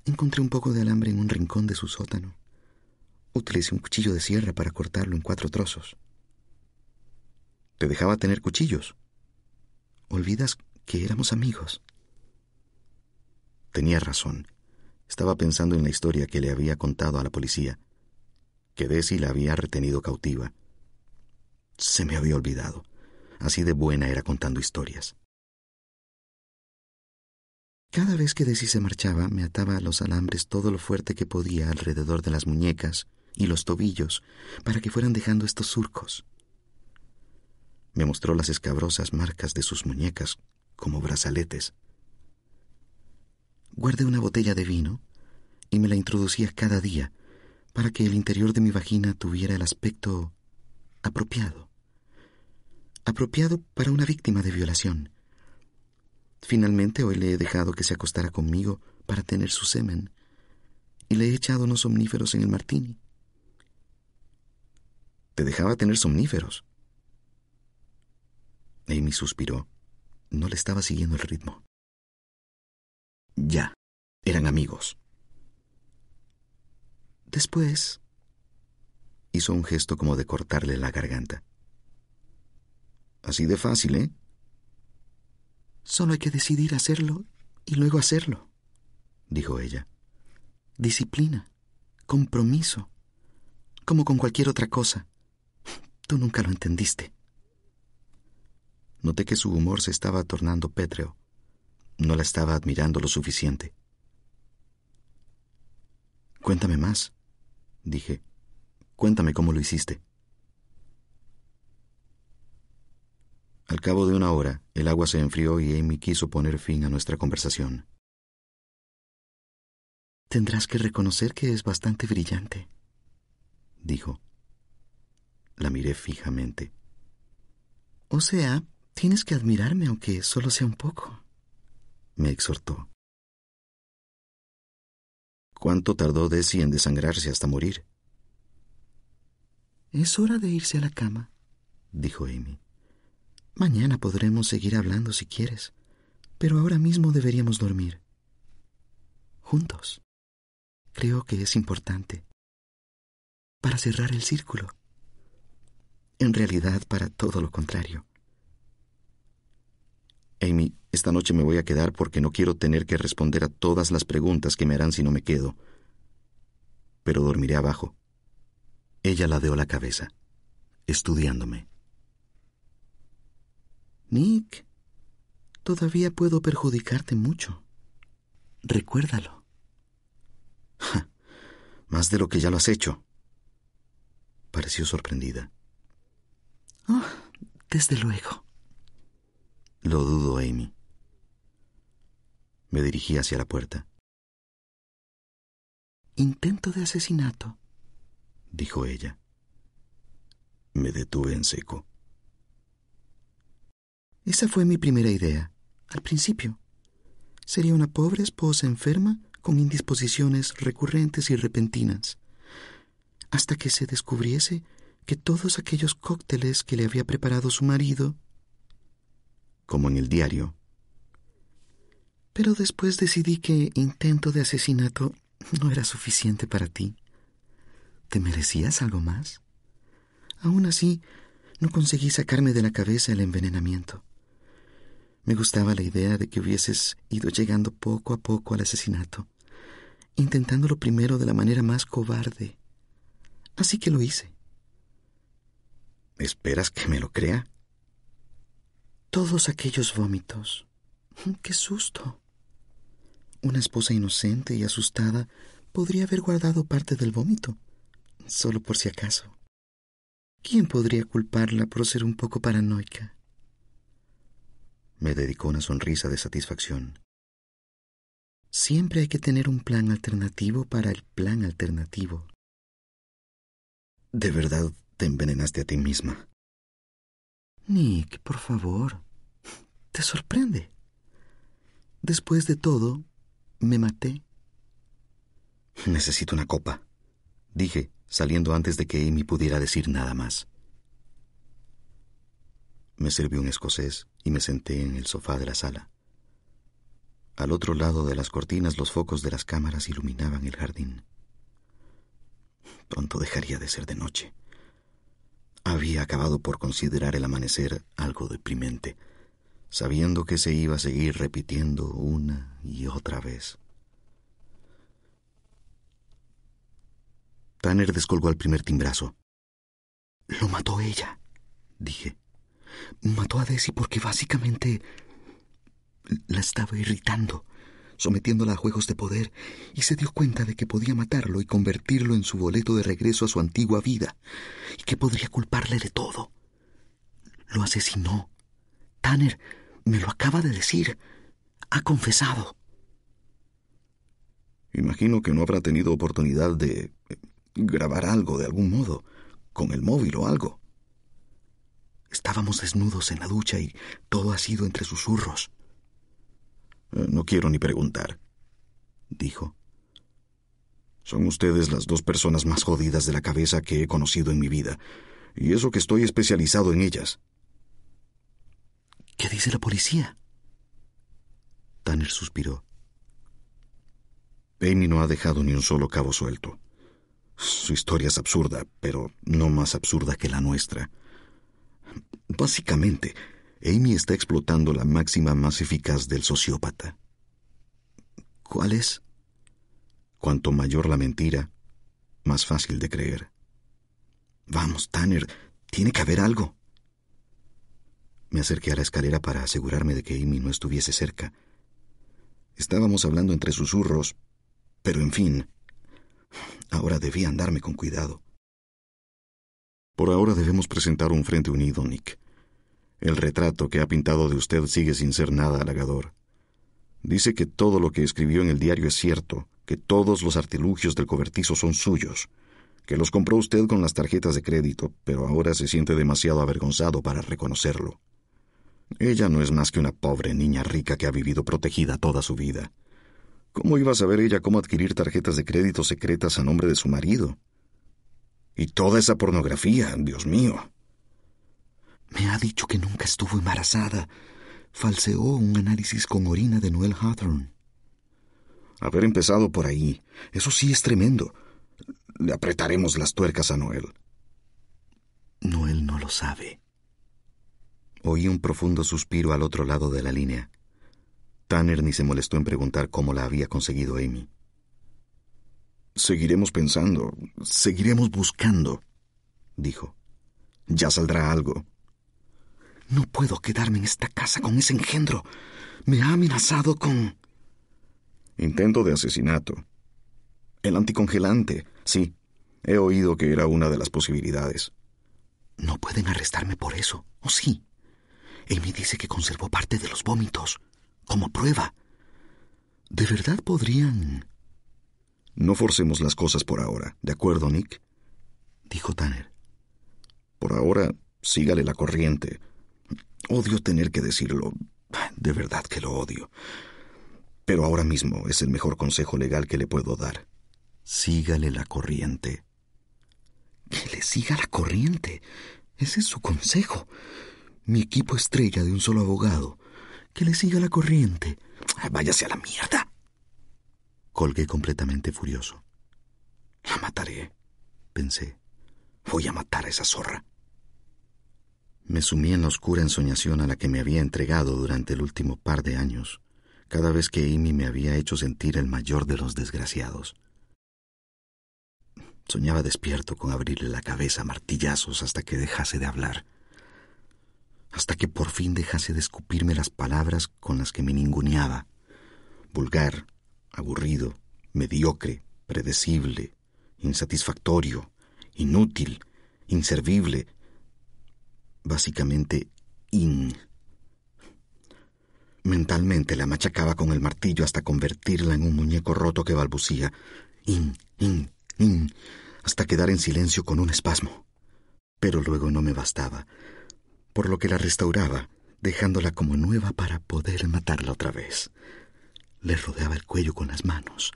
Encontré un poco de alambre en un rincón de su sótano. Utilicé un cuchillo de sierra para cortarlo en cuatro trozos. Te dejaba tener cuchillos. Olvidas que éramos amigos. Tenía razón. Estaba pensando en la historia que le había contado a la policía, que Desi la había retenido cautiva. Se me había olvidado. Así de buena era contando historias. Cada vez que Desi se marchaba, me ataba a los alambres todo lo fuerte que podía alrededor de las muñecas y los tobillos para que fueran dejando estos surcos. Me mostró las escabrosas marcas de sus muñecas como brazaletes. Guardé una botella de vino y me la introducía cada día para que el interior de mi vagina tuviera el aspecto apropiado. Apropiado para una víctima de violación. Finalmente hoy le he dejado que se acostara conmigo para tener su semen y le he echado unos somníferos en el martini. ¿Te dejaba tener somníferos? Amy suspiró. No le estaba siguiendo el ritmo. Ya, eran amigos. Después... Hizo un gesto como de cortarle la garganta. Así de fácil, ¿eh? Solo hay que decidir hacerlo y luego hacerlo, dijo ella. Disciplina, compromiso, como con cualquier otra cosa. Tú nunca lo entendiste. Noté que su humor se estaba tornando pétreo. No la estaba admirando lo suficiente. Cuéntame más, dije. Cuéntame cómo lo hiciste. Al cabo de una hora, el agua se enfrió y Amy quiso poner fin a nuestra conversación. Tendrás que reconocer que es bastante brillante, dijo. La miré fijamente. O sea, Tienes que admirarme aunque solo sea un poco, me exhortó. ¿Cuánto tardó Desi en desangrarse hasta morir? Es hora de irse a la cama, dijo Amy. Mañana podremos seguir hablando si quieres, pero ahora mismo deberíamos dormir. Juntos. Creo que es importante. Para cerrar el círculo. En realidad, para todo lo contrario. Amy, esta noche me voy a quedar porque no quiero tener que responder a todas las preguntas que me harán si no me quedo. Pero dormiré abajo. Ella ladeó la cabeza, estudiándome. Nick, todavía puedo perjudicarte mucho. Recuérdalo. más de lo que ya lo has hecho. Pareció sorprendida. Oh, desde luego. Lo dudo, Amy. Me dirigí hacia la puerta. Intento de asesinato, dijo ella. Me detuve en seco. Esa fue mi primera idea, al principio. Sería una pobre esposa enferma con indisposiciones recurrentes y repentinas, hasta que se descubriese que todos aquellos cócteles que le había preparado su marido, como en el diario, pero después decidí que intento de asesinato no era suficiente para ti. ¿Te merecías algo más? Aún así, no conseguí sacarme de la cabeza el envenenamiento. Me gustaba la idea de que hubieses ido llegando poco a poco al asesinato, intentándolo primero de la manera más cobarde. Así que lo hice. ¿Esperas que me lo crea? Todos aquellos vómitos. ¡Qué susto! Una esposa inocente y asustada podría haber guardado parte del vómito, solo por si acaso. ¿Quién podría culparla por ser un poco paranoica? Me dedicó una sonrisa de satisfacción. Siempre hay que tener un plan alternativo para el plan alternativo. ¿De verdad te envenenaste a ti misma? Nick, por favor. ¿Te sorprende? Después de todo, me maté. Necesito una copa, dije, saliendo antes de que Amy pudiera decir nada más. Me sirvió un escocés y me senté en el sofá de la sala. Al otro lado de las cortinas los focos de las cámaras iluminaban el jardín. Pronto dejaría de ser de noche. Había acabado por considerar el amanecer algo deprimente, sabiendo que se iba a seguir repitiendo una y otra vez. Tanner descolgó al primer timbrazo. Lo mató ella, dije. Mató a Desi porque básicamente la estaba irritando, sometiéndola a juegos de poder, y se dio cuenta de que podía matarlo y convertirlo en su boleto de regreso a su antigua vida, y que podría culparle de todo. Lo asesinó. Tanner me lo acaba de decir. Ha confesado. Imagino que no habrá tenido oportunidad de eh, grabar algo de algún modo, con el móvil o algo. Estábamos desnudos en la ducha y todo ha sido entre susurros. Eh, no quiero ni preguntar, dijo. Son ustedes las dos personas más jodidas de la cabeza que he conocido en mi vida, y eso que estoy especializado en ellas. ¿Qué dice la policía? Tanner suspiró. Amy no ha dejado ni un solo cabo suelto. Su historia es absurda, pero no más absurda que la nuestra. Básicamente, Amy está explotando la máxima más eficaz del sociópata. ¿Cuál es? Cuanto mayor la mentira, más fácil de creer. Vamos, Tanner, tiene que haber algo. Me acerqué a la escalera para asegurarme de que Amy no estuviese cerca. Estábamos hablando entre susurros, pero en fin, ahora debía andarme con cuidado. Por ahora debemos presentar un frente unido, Nick. El retrato que ha pintado de usted sigue sin ser nada halagador. Dice que todo lo que escribió en el diario es cierto, que todos los artilugios del cobertizo son suyos, que los compró usted con las tarjetas de crédito, pero ahora se siente demasiado avergonzado para reconocerlo. Ella no es más que una pobre niña rica que ha vivido protegida toda su vida. ¿Cómo iba a saber ella cómo adquirir tarjetas de crédito secretas a nombre de su marido? Y toda esa pornografía, Dios mío. Me ha dicho que nunca estuvo embarazada. Falseó un análisis con orina de Noel Hawthorne. Haber empezado por ahí, eso sí es tremendo. Le apretaremos las tuercas a Noel. Noel no lo sabe. Oí un profundo suspiro al otro lado de la línea. Tanner ni se molestó en preguntar cómo la había conseguido Amy. Seguiremos pensando, seguiremos buscando, dijo. Ya saldrá algo. No puedo quedarme en esta casa con ese engendro. Me ha amenazado con... Intento de asesinato. El anticongelante, sí. He oído que era una de las posibilidades. No pueden arrestarme por eso, ¿o sí? Amy dice que conservó parte de los vómitos, como prueba. ¿De verdad podrían...? No forcemos las cosas por ahora, ¿de acuerdo, Nick? Dijo Tanner. Por ahora, sígale la corriente. Odio tener que decirlo. De verdad que lo odio. Pero ahora mismo es el mejor consejo legal que le puedo dar. Sígale la corriente. Que le siga la corriente. Ese es su consejo. Mi equipo estrella de un solo abogado. Que le siga la corriente. Váyase a la mierda. Colgué completamente furioso. La mataré, pensé. Voy a matar a esa zorra. Me sumí en la oscura ensoñación a la que me había entregado durante el último par de años, cada vez que Amy me había hecho sentir el mayor de los desgraciados. Soñaba despierto con abrirle la cabeza a martillazos hasta que dejase de hablar, hasta que por fin dejase de escupirme las palabras con las que me ninguneaba, vulgar, aburrido, mediocre, predecible, insatisfactorio, inútil, inservible, básicamente in. Mentalmente la machacaba con el martillo hasta convertirla en un muñeco roto que balbucía in, in, in, hasta quedar en silencio con un espasmo. Pero luego no me bastaba, por lo que la restauraba, dejándola como nueva para poder matarla otra vez. Le rodeaba el cuello con las manos.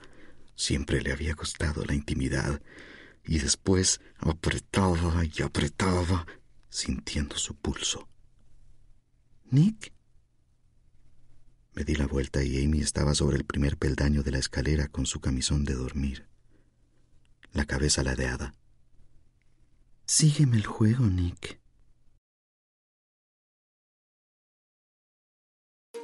Siempre le había costado la intimidad, y después apretaba y apretaba, sintiendo su pulso. ¿Nick? Me di la vuelta y Amy estaba sobre el primer peldaño de la escalera con su camisón de dormir, la cabeza ladeada. Sígueme el juego, Nick.